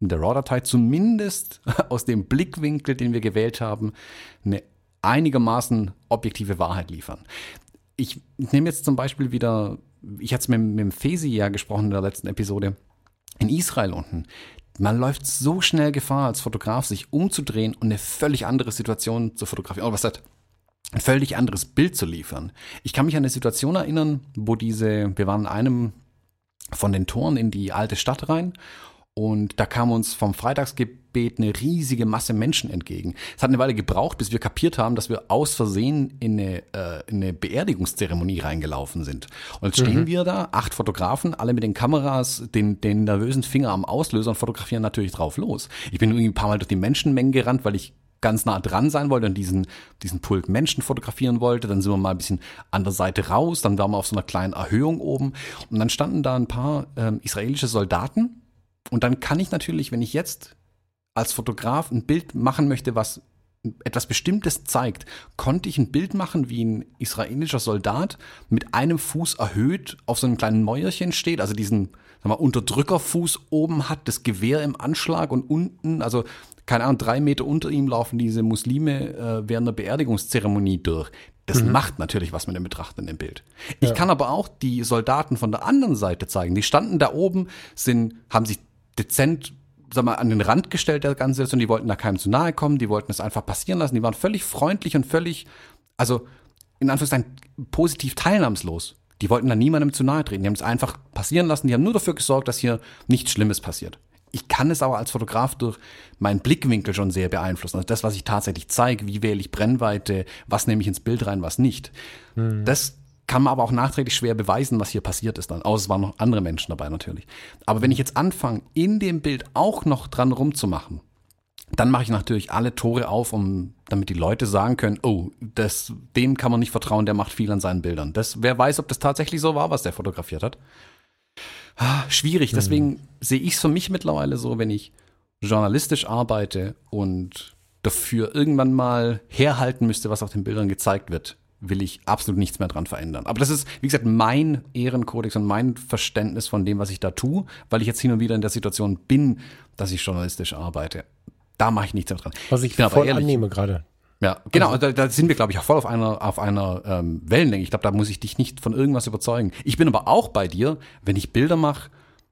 mit der RAW-Datei, zumindest aus dem Blickwinkel, den wir gewählt haben, eine einigermaßen objektive Wahrheit liefern. Ich, nehme jetzt zum Beispiel wieder, ich hatte es mit, mit dem Fesi ja gesprochen in der letzten Episode, in Israel unten. Man läuft so schnell Gefahr als Fotograf, sich umzudrehen und eine völlig andere Situation zu fotografieren. Oh, was hat ein völlig anderes Bild zu liefern. Ich kann mich an eine Situation erinnern, wo diese, wir waren in einem von den Toren in die alte Stadt rein und da kam uns vom Freitagsgebet eine riesige Masse Menschen entgegen. Es hat eine Weile gebraucht, bis wir kapiert haben, dass wir aus Versehen in eine, äh, in eine Beerdigungszeremonie reingelaufen sind. Und jetzt stehen mhm. wir da, acht Fotografen, alle mit den Kameras, den, den nervösen Finger am Auslöser und fotografieren natürlich drauf los. Ich bin irgendwie ein paar Mal durch die Menschenmengen gerannt, weil ich ganz nah dran sein wollte und diesen, diesen Pulk Menschen fotografieren wollte. Dann sind wir mal ein bisschen an der Seite raus, dann waren wir auf so einer kleinen Erhöhung oben und dann standen da ein paar ähm, israelische Soldaten und dann kann ich natürlich, wenn ich jetzt als Fotograf ein Bild machen möchte, was etwas Bestimmtes zeigt, konnte ich ein Bild machen, wie ein israelischer Soldat mit einem Fuß erhöht auf so einem kleinen Mäuerchen steht, also diesen sag mal, Unterdrückerfuß oben hat, das Gewehr im Anschlag und unten, also keine Ahnung, drei Meter unter ihm laufen diese Muslime äh, während der Beerdigungszeremonie durch. Das mhm. macht natürlich was mit dem dem Bild. Ich ja. kann aber auch die Soldaten von der anderen Seite zeigen. Die standen da oben, sind, haben sich dezent sag mal, an den Rand gestellt der ganzen Situation. Die wollten da keinem zu nahe kommen, die wollten es einfach passieren lassen. Die waren völlig freundlich und völlig, also in Anführungszeichen positiv teilnahmslos. Die wollten da niemandem zu nahe treten. Die haben es einfach passieren lassen. Die haben nur dafür gesorgt, dass hier nichts Schlimmes passiert. Ich kann es aber als Fotograf durch meinen Blickwinkel schon sehr beeinflussen. Also das, was ich tatsächlich zeige, wie wähle ich Brennweite, was nehme ich ins Bild rein, was nicht. Mhm. Das kann man aber auch nachträglich schwer beweisen, was hier passiert ist dann. Außer es waren noch andere Menschen dabei natürlich. Aber wenn ich jetzt anfange, in dem Bild auch noch dran rumzumachen, dann mache ich natürlich alle Tore auf, um, damit die Leute sagen können, oh, das, dem kann man nicht vertrauen, der macht viel an seinen Bildern. Das, wer weiß, ob das tatsächlich so war, was der fotografiert hat. Ah, schwierig. Mhm. Deswegen sehe ich es für mich mittlerweile so, wenn ich journalistisch arbeite und dafür irgendwann mal herhalten müsste, was auf den Bildern gezeigt wird, will ich absolut nichts mehr dran verändern. Aber das ist, wie gesagt, mein Ehrenkodex und mein Verständnis von dem, was ich da tue, weil ich jetzt hin und wieder in der Situation bin, dass ich journalistisch arbeite. Da mache ich nichts mehr dran. Was ich, ich voll ehrlich, annehme gerade. Ja, genau, also, da, da sind wir, glaube ich, auch voll auf einer, auf einer ähm, Wellenlänge. Ich glaube, da muss ich dich nicht von irgendwas überzeugen. Ich bin aber auch bei dir, wenn ich Bilder mache,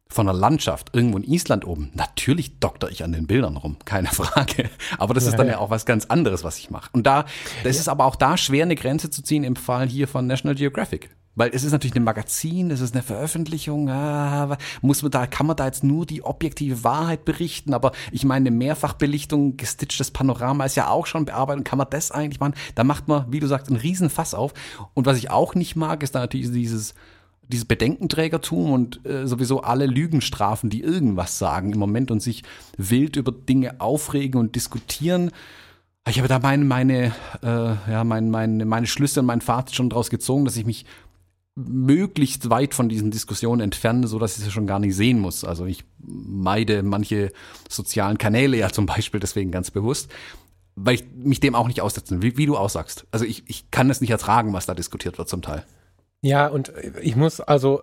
von der Landschaft irgendwo in Island oben, natürlich dokter ich an den Bildern rum, keine Frage. Aber das ist dann ja auch was ganz anderes, was ich mache. Und da, das ist aber auch da schwer, eine Grenze zu ziehen im Fall hier von National Geographic. Weil es ist natürlich ein Magazin, es ist eine Veröffentlichung, ah, muss man da, kann man da jetzt nur die objektive Wahrheit berichten, aber ich meine, eine Mehrfachbelichtung, gestitchtes Panorama ist ja auch schon bearbeitet, kann man das eigentlich machen? Da macht man, wie du sagst, einen riesen Fass auf. Und was ich auch nicht mag, ist da natürlich dieses, dieses Bedenkenträgertum und äh, sowieso alle Lügenstrafen, die irgendwas sagen im Moment und sich wild über Dinge aufregen und diskutieren. Ich habe da meine, meine, äh, ja, meine, meine, meine Schlüsse und mein Fazit schon daraus gezogen, dass ich mich möglichst weit von diesen Diskussionen entferne, so dass ich sie schon gar nicht sehen muss. Also ich meide manche sozialen Kanäle ja zum Beispiel deswegen ganz bewusst, weil ich mich dem auch nicht aussetze, wie, wie du aussagst. Also ich, ich kann es nicht ertragen, was da diskutiert wird zum Teil. Ja, und ich muss also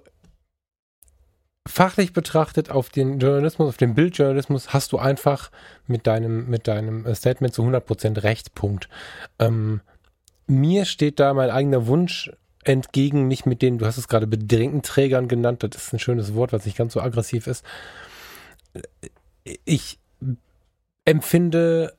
fachlich betrachtet auf den Journalismus, auf den Bildjournalismus hast du einfach mit deinem, mit deinem Statement zu 100% Recht, Punkt. Ähm, mir steht da mein eigener Wunsch entgegen, nicht mit den, du hast es gerade Bedenkenträgern genannt, das ist ein schönes Wort, was nicht ganz so aggressiv ist. Ich empfinde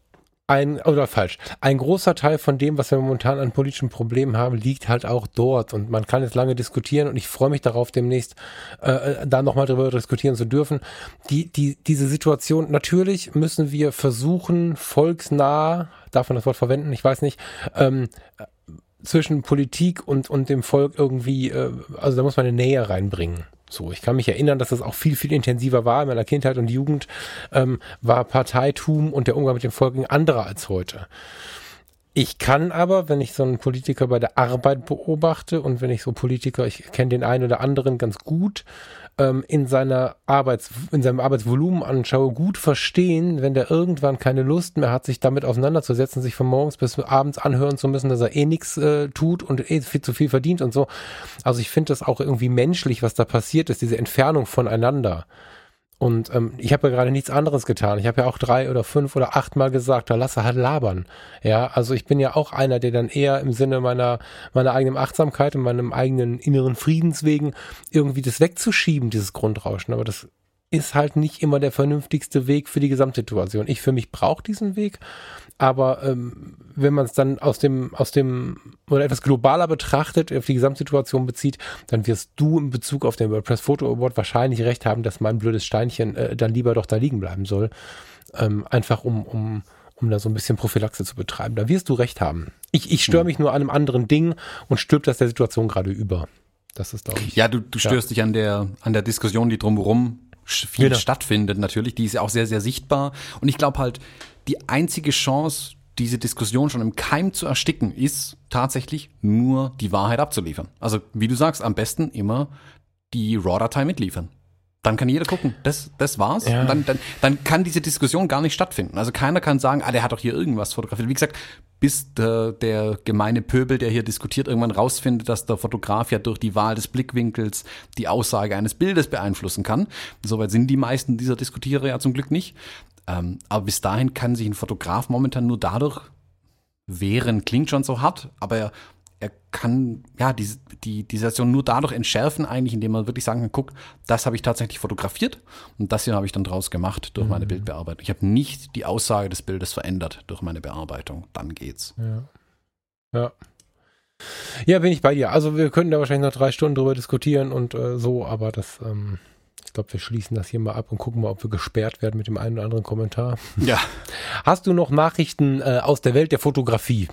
ein, oder falsch, ein großer Teil von dem, was wir momentan an politischen Problemen haben, liegt halt auch dort und man kann jetzt lange diskutieren und ich freue mich darauf, demnächst äh, da nochmal drüber diskutieren zu dürfen. Die, die, diese Situation, natürlich müssen wir versuchen, volksnah, darf man das Wort verwenden, ich weiß nicht, ähm, zwischen Politik und, und dem Volk irgendwie, äh, also da muss man eine Nähe reinbringen. So, ich kann mich erinnern, dass das auch viel, viel intensiver war in meiner Kindheit und Jugend, ähm, war Parteitum und der Umgang mit dem Volk ein anderer als heute. Ich kann aber, wenn ich so einen Politiker bei der Arbeit beobachte und wenn ich so Politiker, ich kenne den einen oder anderen ganz gut, ähm, in seiner Arbeits, in seinem Arbeitsvolumen anschaue, gut verstehen, wenn der irgendwann keine Lust mehr hat, sich damit auseinanderzusetzen, sich von morgens bis abends anhören zu müssen, dass er eh nichts äh, tut und eh viel zu viel verdient und so. Also ich finde das auch irgendwie menschlich, was da passiert ist, diese Entfernung voneinander. Und ähm, ich habe ja gerade nichts anderes getan. Ich habe ja auch drei oder fünf oder acht Mal gesagt, da lasse halt labern. Ja, also ich bin ja auch einer, der dann eher im Sinne meiner meiner eigenen Achtsamkeit und meinem eigenen inneren Friedens wegen irgendwie das wegzuschieben, dieses Grundrauschen. Aber das ist halt nicht immer der vernünftigste Weg für die Gesamtsituation. Ich für mich brauche diesen Weg aber ähm, wenn man es dann aus dem, aus dem, oder etwas globaler betrachtet, auf die Gesamtsituation bezieht, dann wirst du in Bezug auf den WordPress Photo Award wahrscheinlich recht haben, dass mein blödes Steinchen äh, dann lieber doch da liegen bleiben soll. Ähm, einfach um, um, um da so ein bisschen Prophylaxe zu betreiben. Da wirst du recht haben. Ich, ich störe hm. mich nur an einem anderen Ding und stülpt das der Situation gerade über. Das ist, glaube ich. Ja, du, du störst ja. dich an der, an der Diskussion, die drumherum viel genau. stattfindet natürlich. Die ist ja auch sehr, sehr sichtbar. Und ich glaube halt, die einzige Chance, diese Diskussion schon im Keim zu ersticken, ist tatsächlich nur die Wahrheit abzuliefern. Also, wie du sagst, am besten immer die RAW-Datei mitliefern. Dann kann jeder gucken, das, das war's. Ja. Und dann, dann, dann kann diese Diskussion gar nicht stattfinden. Also keiner kann sagen, ah, der hat doch hier irgendwas fotografiert. Wie gesagt, bis der, der gemeine Pöbel, der hier diskutiert, irgendwann rausfindet, dass der Fotograf ja durch die Wahl des Blickwinkels die Aussage eines Bildes beeinflussen kann. Soweit sind die meisten dieser Diskutierer ja zum Glück nicht. Ähm, aber bis dahin kann sich ein Fotograf momentan nur dadurch wehren. Klingt schon so hart, aber er, er kann ja die, die, die Situation nur dadurch entschärfen, eigentlich, indem man wirklich sagen kann, guck, das habe ich tatsächlich fotografiert und das hier habe ich dann draus gemacht durch mhm. meine Bildbearbeitung. Ich habe nicht die Aussage des Bildes verändert durch meine Bearbeitung. Dann geht's. Ja. Ja. Ja, bin ich bei dir. Also wir könnten da wahrscheinlich noch drei Stunden drüber diskutieren und äh, so, aber das ähm, ich glaube, wir schließen das hier mal ab und gucken mal, ob wir gesperrt werden mit dem einen oder anderen Kommentar. Ja. Hast du noch Nachrichten äh, aus der Welt der Fotografie?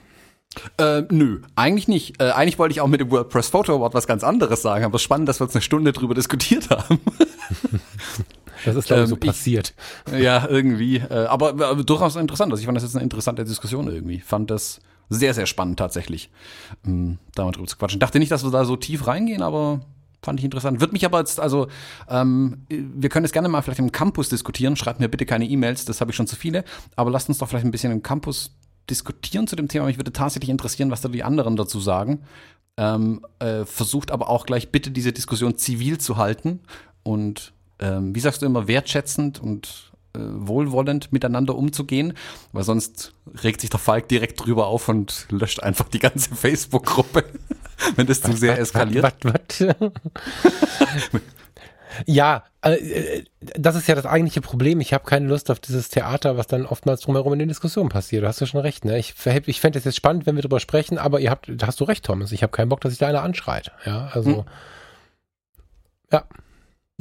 Äh, nö, eigentlich nicht. Äh, eigentlich wollte ich auch mit dem WordPress Photo Award was ganz anderes sagen, aber es ist spannend, dass wir uns eine Stunde drüber diskutiert haben. Das ist, glaube ich, so ähm, passiert. ja, irgendwie. Äh, aber, aber, durchaus interessant. Also ich fand das jetzt eine interessante Diskussion irgendwie. Fand das sehr, sehr spannend tatsächlich, ähm, da mal drüber zu quatschen. Dachte nicht, dass wir da so tief reingehen, aber Fand ich interessant. Wird mich aber jetzt, also, ähm, wir können es gerne mal vielleicht im Campus diskutieren. Schreibt mir bitte keine E-Mails, das habe ich schon zu viele. Aber lasst uns doch vielleicht ein bisschen im Campus diskutieren zu dem Thema. Mich würde tatsächlich interessieren, was da die anderen dazu sagen. Ähm, äh, versucht aber auch gleich bitte diese Diskussion zivil zu halten und ähm, wie sagst du immer, wertschätzend und äh, wohlwollend miteinander umzugehen, weil sonst regt sich der Falk direkt drüber auf und löscht einfach die ganze Facebook-Gruppe, wenn das zu sehr eskaliert. Wat, wat, wat? ja, äh, das ist ja das eigentliche Problem. Ich habe keine Lust auf dieses Theater, was dann oftmals drumherum in den Diskussionen passiert. Du hast ja schon recht. Ne? Ich, ich fände es jetzt spannend, wenn wir darüber sprechen, aber ihr habt, hast du recht, Thomas. Ich habe keinen Bock, dass sich da einer anschreit. Ja, also hm. ja.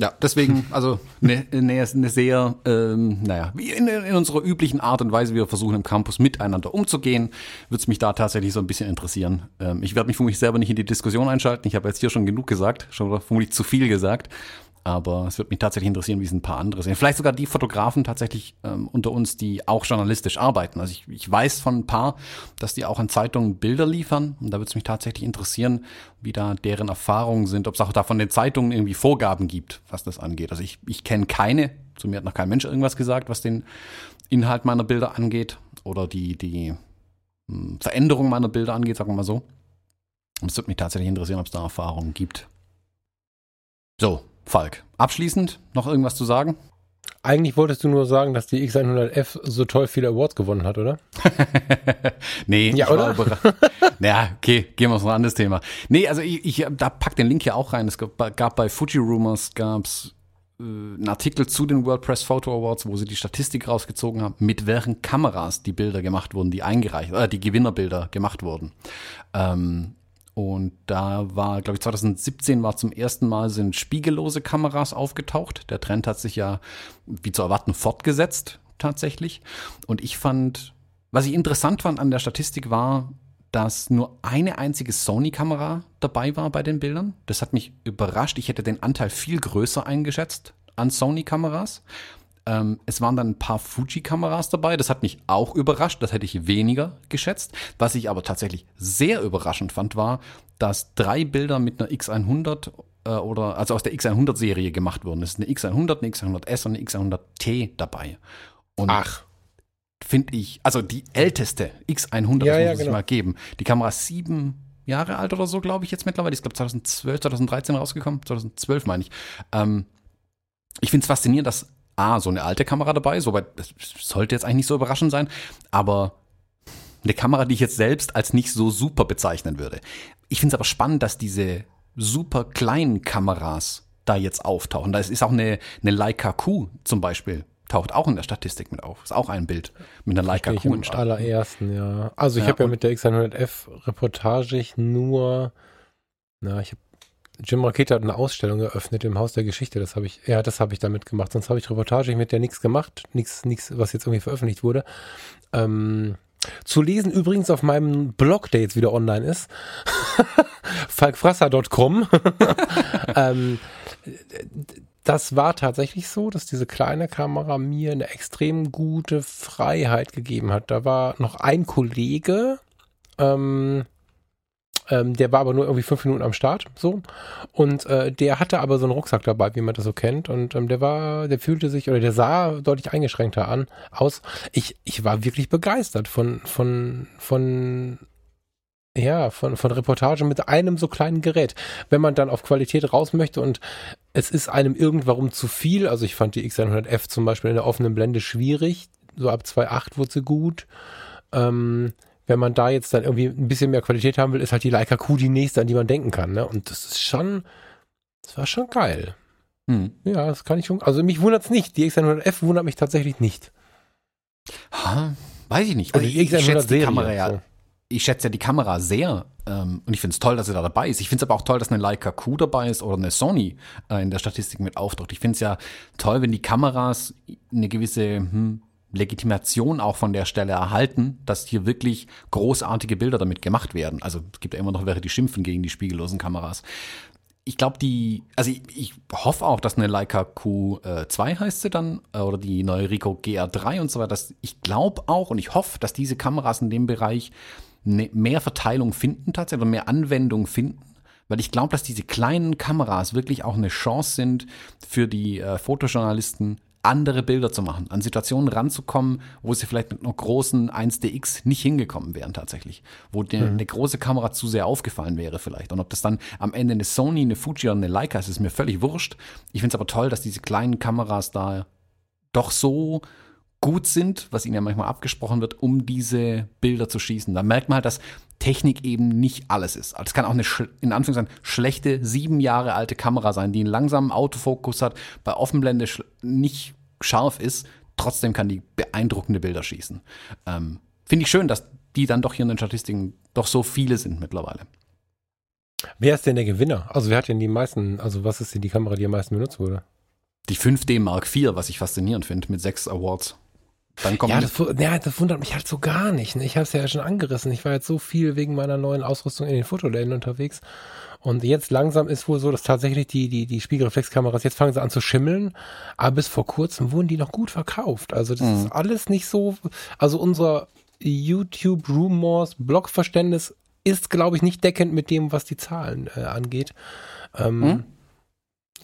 Ja, deswegen, also eine ne, ne sehr, ähm, naja, wie in, in unserer üblichen Art und Weise, wie wir versuchen im Campus miteinander umzugehen, würde es mich da tatsächlich so ein bisschen interessieren. Ähm, ich werde mich vermutlich selber nicht in die Diskussion einschalten. Ich habe jetzt hier schon genug gesagt, schon vermutlich zu viel gesagt. Aber es würde mich tatsächlich interessieren, wie es ein paar andere sehen. Vielleicht sogar die Fotografen tatsächlich ähm, unter uns, die auch journalistisch arbeiten. Also ich, ich weiß von ein paar, dass die auch an Zeitungen Bilder liefern. Und da würde es mich tatsächlich interessieren, wie da deren Erfahrungen sind, ob es auch da von den Zeitungen irgendwie Vorgaben gibt, was das angeht. Also ich, ich kenne keine, zu mir hat noch kein Mensch irgendwas gesagt, was den Inhalt meiner Bilder angeht oder die, die hm, Veränderung meiner Bilder angeht, sagen wir mal so. Und es würde mich tatsächlich interessieren, ob es da Erfahrungen gibt. So, Falk, abschließend noch irgendwas zu sagen? Eigentlich wolltest du nur sagen, dass die X100F so toll viele Awards gewonnen hat, oder? nee, ja, oder? ja, okay, gehen wir auf ein anderes Thema. Nee, also ich, ich da pack den Link hier auch rein. Es gab, gab bei Fuji Rumors gab's äh, einen Artikel zu den WordPress Photo Awards, wo sie die Statistik rausgezogen haben, mit welchen Kameras die Bilder gemacht wurden, die eingereicht, äh, die Gewinnerbilder gemacht wurden. Ähm, und da war, glaube ich, 2017 war zum ersten Mal sind spiegellose Kameras aufgetaucht. Der Trend hat sich ja, wie zu erwarten, fortgesetzt, tatsächlich. Und ich fand, was ich interessant fand an der Statistik war, dass nur eine einzige Sony-Kamera dabei war bei den Bildern. Das hat mich überrascht. Ich hätte den Anteil viel größer eingeschätzt an Sony-Kameras. Ähm, es waren dann ein paar Fuji-Kameras dabei. Das hat mich auch überrascht. Das hätte ich weniger geschätzt. Was ich aber tatsächlich sehr überraschend fand, war, dass drei Bilder mit einer X100 äh, oder also aus der X100-Serie gemacht wurden. Es ist eine X100, eine X100S und eine X100T dabei. Und Ach. finde ich, also die älteste X100, Ja, das ja, muss ich genau. mal geben. Die Kamera ist sieben Jahre alt oder so, glaube ich, jetzt mittlerweile. Die ist, glaube 2012, 2013 rausgekommen. 2012 meine ich. Ähm, ich finde es faszinierend, dass A, so eine alte Kamera dabei soweit, das sollte jetzt eigentlich nicht so überraschend sein, aber eine Kamera, die ich jetzt selbst als nicht so super bezeichnen würde. Ich finde es aber spannend, dass diese super kleinen Kameras da jetzt auftauchen. Da ist, auch eine, eine Leica Q zum Beispiel, taucht auch in der Statistik mit auf. Ist auch ein Bild mit einer Leica Q im allerersten, ja. Also ich Ja, habe ja mit der X100F Reportage ich nur, na, ich habe Jim Rakete hat eine Ausstellung eröffnet im Haus der Geschichte. Das habe ich, ja, das habe ich damit gemacht. Sonst habe ich Reportage mit der nichts gemacht, nichts, nichts, was jetzt irgendwie veröffentlicht wurde. Ähm, zu lesen übrigens auf meinem Blog, der jetzt wieder online ist, falkfrasser.com. ähm, das war tatsächlich so, dass diese kleine Kamera mir eine extrem gute Freiheit gegeben hat. Da war noch ein Kollege, ähm, ähm, der war aber nur irgendwie fünf Minuten am Start, so. Und äh, der hatte aber so einen Rucksack dabei, wie man das so kennt. Und ähm, der war, der fühlte sich oder der sah deutlich eingeschränkter an aus. Ich, ich war wirklich begeistert von, von, von ja, von, von Reportagen mit einem so kleinen Gerät. Wenn man dann auf Qualität raus möchte und es ist einem irgendwann zu viel, also ich fand die X100F zum Beispiel in der offenen Blende schwierig, so ab 2.8 wurde sie gut. Ähm, wenn man da jetzt dann irgendwie ein bisschen mehr Qualität haben will, ist halt die Leica Q die nächste, an die man denken kann. Ne? Und das ist schon, das war schon geil. Hm. Ja, das kann ich schon, also mich wundert's nicht. Die X100F wundert mich tatsächlich nicht. Ha, weiß ich nicht. Also Also die ich, ich schätze die X100-Serie, Kamera ja, so. ich schätze ja die Kamera sehr ähm, und ich finde es toll, dass sie da dabei ist. Ich finde es aber auch toll, dass eine Leica Q dabei ist oder eine Sony äh, in der Statistik mit auftaucht. Ich finde es ja toll, wenn die Kameras eine gewisse hm, Legitimation auch von der Stelle erhalten, dass hier wirklich großartige Bilder damit gemacht werden. Also es gibt ja immer noch welche, die schimpfen gegen die spiegellosen Kameras. Ich glaube, die, also ich, ich hoffe auch, dass eine Leica Q2 heißt sie dann, äh, oder die neue Ricoh GR3 und so weiter. Dass, ich glaube auch und ich hoffe, dass diese Kameras in dem Bereich ne, mehr Verteilung finden tatsächlich, oder mehr Anwendung finden. Weil ich glaube, dass diese kleinen Kameras wirklich auch eine Chance sind für die äh, Fotojournalisten, andere Bilder zu machen, an Situationen ranzukommen, wo sie vielleicht mit einer großen 1DX nicht hingekommen wären tatsächlich, wo die, eine große Kamera zu sehr aufgefallen wäre vielleicht. Und ob das dann am Ende eine Sony, eine Fuji oder eine Leica ist, ist mir völlig wurscht. Ich finde es aber toll, dass diese kleinen Kameras da doch so gut sind, was ihnen ja manchmal abgesprochen wird, um diese Bilder zu schießen. Da merkt man halt, dass Technik eben nicht alles ist. Also Es kann auch eine, in Anführungszeichen, schlechte, sieben Jahre alte Kamera sein, die einen langsamen Autofokus hat, bei Offenblende nicht scharf ist, trotzdem kann die beeindruckende Bilder schießen. Ähm, Finde ich schön, dass die dann doch hier in den Statistiken doch so viele sind mittlerweile. Wer ist denn der Gewinner? Also wer hat denn die meisten, also was ist denn die Kamera, die am meisten benutzt wurde? Die 5D Mark IV, was ich faszinierend finde, mit sechs Awards. Dann kommt Ja das, ja, das wundert mich halt so gar nicht. ne? Ich habe es ja schon angerissen. Ich war jetzt so viel wegen meiner neuen Ausrüstung in den Fotoläden unterwegs. Und jetzt langsam ist wohl so, dass tatsächlich die, die, die Spiegelreflexkameras, jetzt fangen sie an zu schimmeln, aber bis vor kurzem wurden die noch gut verkauft. Also das ist alles nicht so, also unser YouTube Rumors Blogverständnis ist, glaube ich, nicht deckend mit dem, was die Zahlen äh, angeht. Ähm, Hm?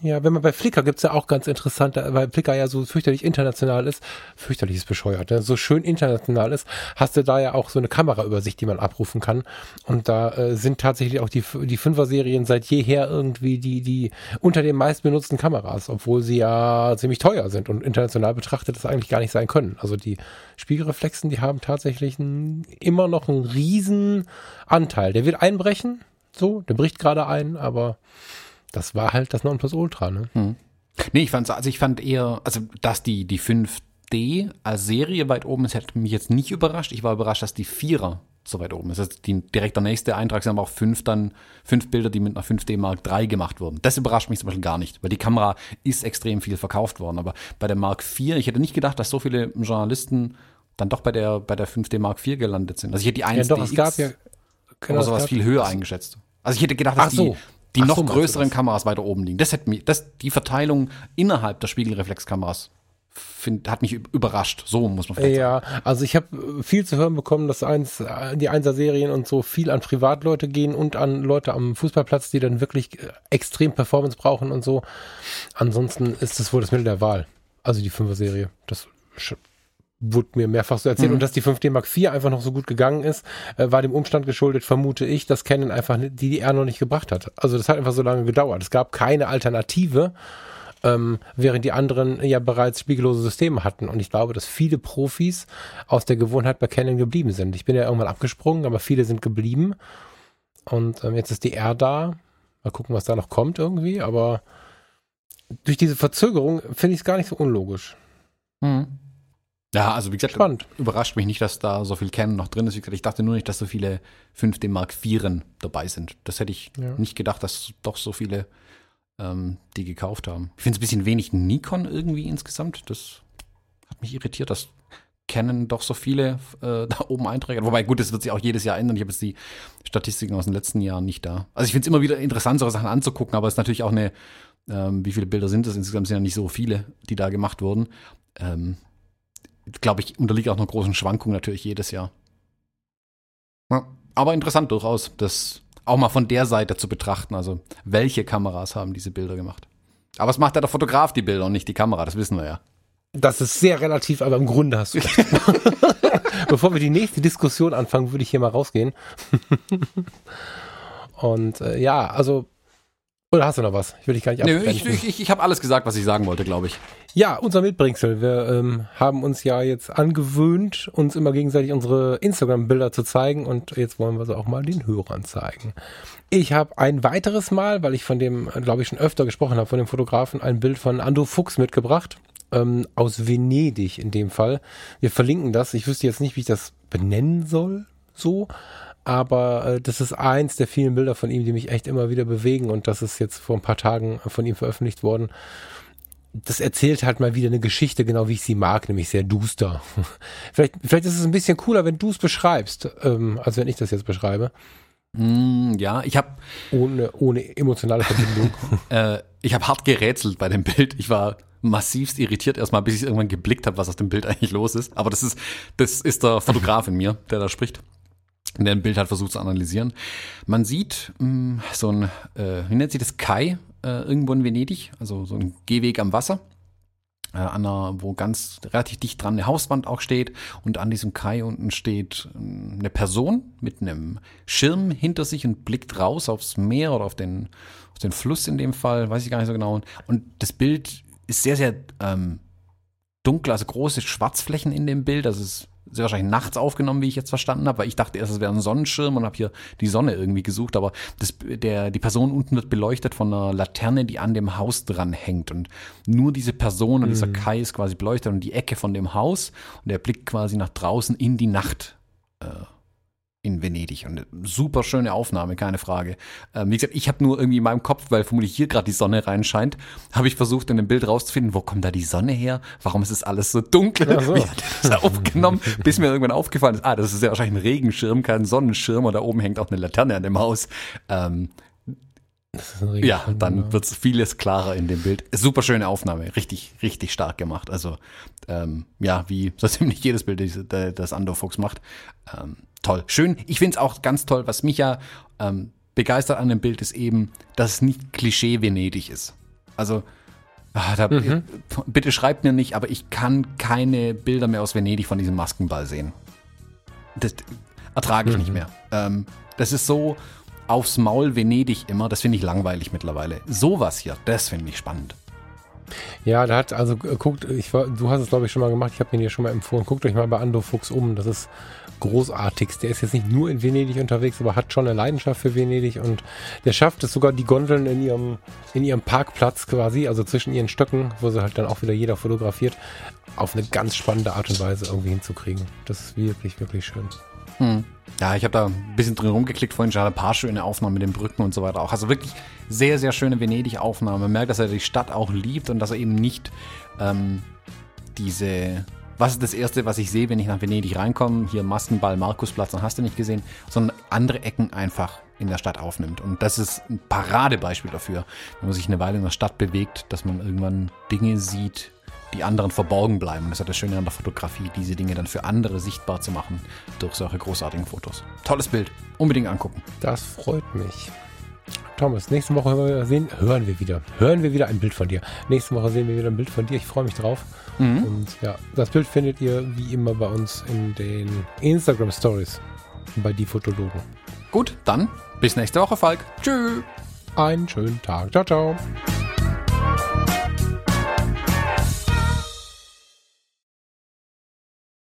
Ja, wenn man bei Flickr gibt's ja auch ganz interessant, weil Flickr ja so fürchterlich international ist, fürchterlich ist bescheuert, ne? so schön international ist, hast du da ja auch so eine Kameraübersicht, die man abrufen kann. Und da äh, sind tatsächlich auch die, die Fünfer-Serien seit jeher irgendwie die, die unter den meistbenutzten Kameras, obwohl sie ja ziemlich teuer sind und international betrachtet das eigentlich gar nicht sein können. Also die Spiegelreflexen, die haben tatsächlich ein, immer noch einen riesen Anteil. Der wird einbrechen, so, der bricht gerade ein, aber das war halt das Nonplusultra, ne? Nee, ich fand's, also ich fand eher, also dass die, die 5D als Serie weit oben ist, hätte mich jetzt nicht überrascht. Ich war überrascht, dass die Vierer so weit oben ist. Also die, direkt der nächste Eintrag sind aber auch fünf dann, fünf Bilder, die mit einer 5D Mark III gemacht wurden. Das überrascht mich zum Beispiel gar nicht, weil die Kamera ist extrem viel verkauft worden. Aber bei der Mark IV, ich hätte nicht gedacht, dass so viele Journalisten dann doch bei der, bei der 5D Mark IV gelandet sind. Also ich hätte die 1 Ja, doch, es gab ja. aber es sowas viel höher eingeschätzt. Also ich hätte gedacht, dass Ach so. die, die Ach noch so größeren? Kameras weiter oben liegen. Das hätte mich, das, die Verteilung innerhalb der Spiegelreflexkameras find, hat mich überrascht. So muss man vielleicht ja, sagen. also ich habe viel zu hören bekommen, dass eins, die Einser-Serien und so viel an Privatleute gehen und an Leute am Fußballplatz, die dann wirklich extrem Performance brauchen und so. Ansonsten ist das wohl das Mittel der Wahl. Also die Fünfer-Serie. Das wurde mir mehrfach so erzählt. Mhm. Und dass die 5D Mark IV einfach noch so gut gegangen ist, äh, war dem Umstand geschuldet, vermute ich, dass Canon einfach die DDR noch nicht gebracht hat. Also das hat einfach so lange gedauert. Es gab keine Alternative ähm, während die anderen ja bereits spiegellose Systeme hatten. Und ich glaube, dass viele Profis aus der Gewohnheit bei Canon geblieben sind. Ich bin ja irgendwann abgesprungen, aber viele sind geblieben. Und ähm, jetzt ist die R da. Mal gucken, was da noch kommt irgendwie. Aber durch diese Verzögerung finde ich es gar nicht so unlogisch. Mhm. Ja, also wie gesagt, Spannend. überrascht mich nicht, dass da so viel Canon noch drin ist. Wie gesagt, ich dachte nur nicht, dass so viele 5D Mark IV dabei sind. Das hätte ich ja. nicht gedacht, dass doch so viele ähm, die gekauft haben. Ich finde es ein bisschen wenig Nikon irgendwie insgesamt. Das hat mich irritiert, dass Canon doch so viele äh, da oben einträgt. Wobei, gut, das wird sich auch jedes Jahr ändern. Ich habe jetzt die Statistiken aus den letzten Jahren nicht da. Also ich finde es immer wieder interessant, solche Sachen anzugucken, aber es ist natürlich auch eine, ähm, wie viele Bilder sind das? Insgesamt sind ja nicht so viele, die da gemacht wurden. Ähm, Glaube ich, unterliegt auch einer großen Schwankung natürlich jedes Jahr. Ja, aber interessant durchaus, das auch mal von der Seite zu betrachten. Also, welche Kameras haben diese Bilder gemacht? Aber es macht ja der Fotograf die Bilder und nicht die Kamera, das wissen wir ja. Das ist sehr relativ, aber im Grunde hast du recht. Bevor wir die nächste Diskussion anfangen, würde ich hier mal rausgehen. und äh, ja, also oder hast du noch was? Ich will dich gar nicht nee, Ich, ich, ich, ich habe alles gesagt, was ich sagen wollte, glaube ich. Ja, unser Mitbringsel. Wir ähm, haben uns ja jetzt angewöhnt, uns immer gegenseitig unsere Instagram-Bilder zu zeigen und jetzt wollen wir sie auch mal den Hörern zeigen. Ich habe ein weiteres Mal, weil ich von dem, glaube ich, schon öfter gesprochen habe, von dem Fotografen, ein Bild von Ando Fuchs mitgebracht. Ähm, aus Venedig in dem Fall. Wir verlinken das. Ich wüsste jetzt nicht, wie ich das benennen soll. So aber äh, das ist eins der vielen Bilder von ihm, die mich echt immer wieder bewegen und das ist jetzt vor ein paar Tagen von ihm veröffentlicht worden. Das erzählt halt mal wieder eine Geschichte, genau wie ich sie mag, nämlich sehr duster. vielleicht, vielleicht ist es ein bisschen cooler, wenn du es beschreibst, ähm, als wenn ich das jetzt beschreibe. Mm, ja, ich habe ohne ohne emotionale Verbindung. äh, ich habe hart gerätselt bei dem Bild. Ich war massivst irritiert erstmal, bis ich irgendwann geblickt habe, was auf dem Bild eigentlich los ist. Aber das ist das ist der Fotograf in mir, der da spricht der ein Bild hat versucht zu analysieren. Man sieht mh, mm, so ein, äh, wie nennt sich das, Kai, äh, irgendwo in Venedig, also so ein Gehweg am Wasser, äh, an einer, wo ganz relativ dicht dran eine Hauswand auch steht und an diesem Kai unten steht äh, eine Person mit einem Schirm hinter sich und blickt raus aufs Meer oder auf den, auf den Fluss in dem Fall, weiß ich gar nicht so genau. Und das Bild ist sehr, sehr ähm, dunkel, also große Schwarzflächen in dem Bild, also es sehr wahrscheinlich nachts aufgenommen, wie ich jetzt verstanden habe, weil ich dachte erst, es wäre ein Sonnenschirm und habe hier die Sonne irgendwie gesucht, aber das, der, die Person unten wird beleuchtet von einer Laterne, die an dem Haus dran hängt und nur diese Person und mhm. dieser Kai ist quasi beleuchtet und die Ecke von dem Haus und der blickt quasi nach draußen in die Nacht. Äh, in Venedig. Und super schöne Aufnahme, keine Frage. Ähm, wie gesagt, ich habe nur irgendwie in meinem Kopf, weil vermutlich hier gerade die Sonne reinscheint, habe ich versucht, in dem Bild rauszufinden, wo kommt da die Sonne her? Warum ist es alles so dunkel? Ja, so. Wie hat das aufgenommen? Bis mir irgendwann aufgefallen ist, ah, das ist ja wahrscheinlich ein Regenschirm, kein Sonnenschirm und da oben hängt auch eine Laterne an dem Haus. Ähm, ja, dann genau. wird vieles klarer in dem Bild. Super schöne Aufnahme, richtig, richtig stark gemacht. Also ähm, ja, wie so ziemlich jedes Bild, das Andor Fuchs macht. Ähm, toll. Schön. Ich finde es auch ganz toll, was mich ja ähm, begeistert an dem Bild ist eben, dass es nicht Klischee Venedig ist. Also, ach, da, mhm. bitte schreibt mir nicht, aber ich kann keine Bilder mehr aus Venedig von diesem Maskenball sehen. Das ertrage ich mhm. nicht mehr. Ähm, das ist so aufs Maul Venedig immer, das finde ich langweilig mittlerweile. Sowas hier, das finde ich spannend. Ja, da hat also guckt, ich war, du hast es glaube ich schon mal gemacht, ich habe ihn dir schon mal empfohlen. Guckt euch mal bei Ando Fuchs um. Das ist großartigst. Der ist jetzt nicht nur in Venedig unterwegs, aber hat schon eine Leidenschaft für Venedig und der schafft es sogar die Gondeln in ihrem, in ihrem Parkplatz quasi, also zwischen ihren Stöcken, wo sie halt dann auch wieder jeder fotografiert, auf eine ganz spannende Art und Weise irgendwie hinzukriegen. Das ist wirklich, wirklich schön. Hm. Ja, ich habe da ein bisschen drin rumgeklickt vorhin schon ein paar schöne Aufnahmen mit den Brücken und so weiter auch. Also wirklich sehr, sehr schöne Venedig-Aufnahme. Man merkt, dass er die Stadt auch liebt und dass er eben nicht ähm, diese was ist das Erste, was ich sehe, wenn ich nach Venedig reinkomme? Hier Maskenball, Markusplatz, dann hast du nicht gesehen, sondern andere Ecken einfach in der Stadt aufnimmt. Und das ist ein Paradebeispiel dafür, wenn man sich eine Weile in der Stadt bewegt, dass man irgendwann Dinge sieht, die anderen verborgen bleiben. Das ist ja das Schöne an der Fotografie, diese Dinge dann für andere sichtbar zu machen durch solche großartigen Fotos. Tolles Bild. Unbedingt angucken. Das freut mich. Thomas, nächste Woche hören wir, sehen, hören wir wieder. Hören wir wieder ein Bild von dir. Nächste Woche sehen wir wieder ein Bild von dir. Ich freue mich drauf. Mhm. Und ja, das Bild findet ihr wie immer bei uns in den Instagram Stories bei die Fotologen. Gut, dann bis nächste Woche, Falk. Tschüss. Einen schönen Tag. Ciao, ciao.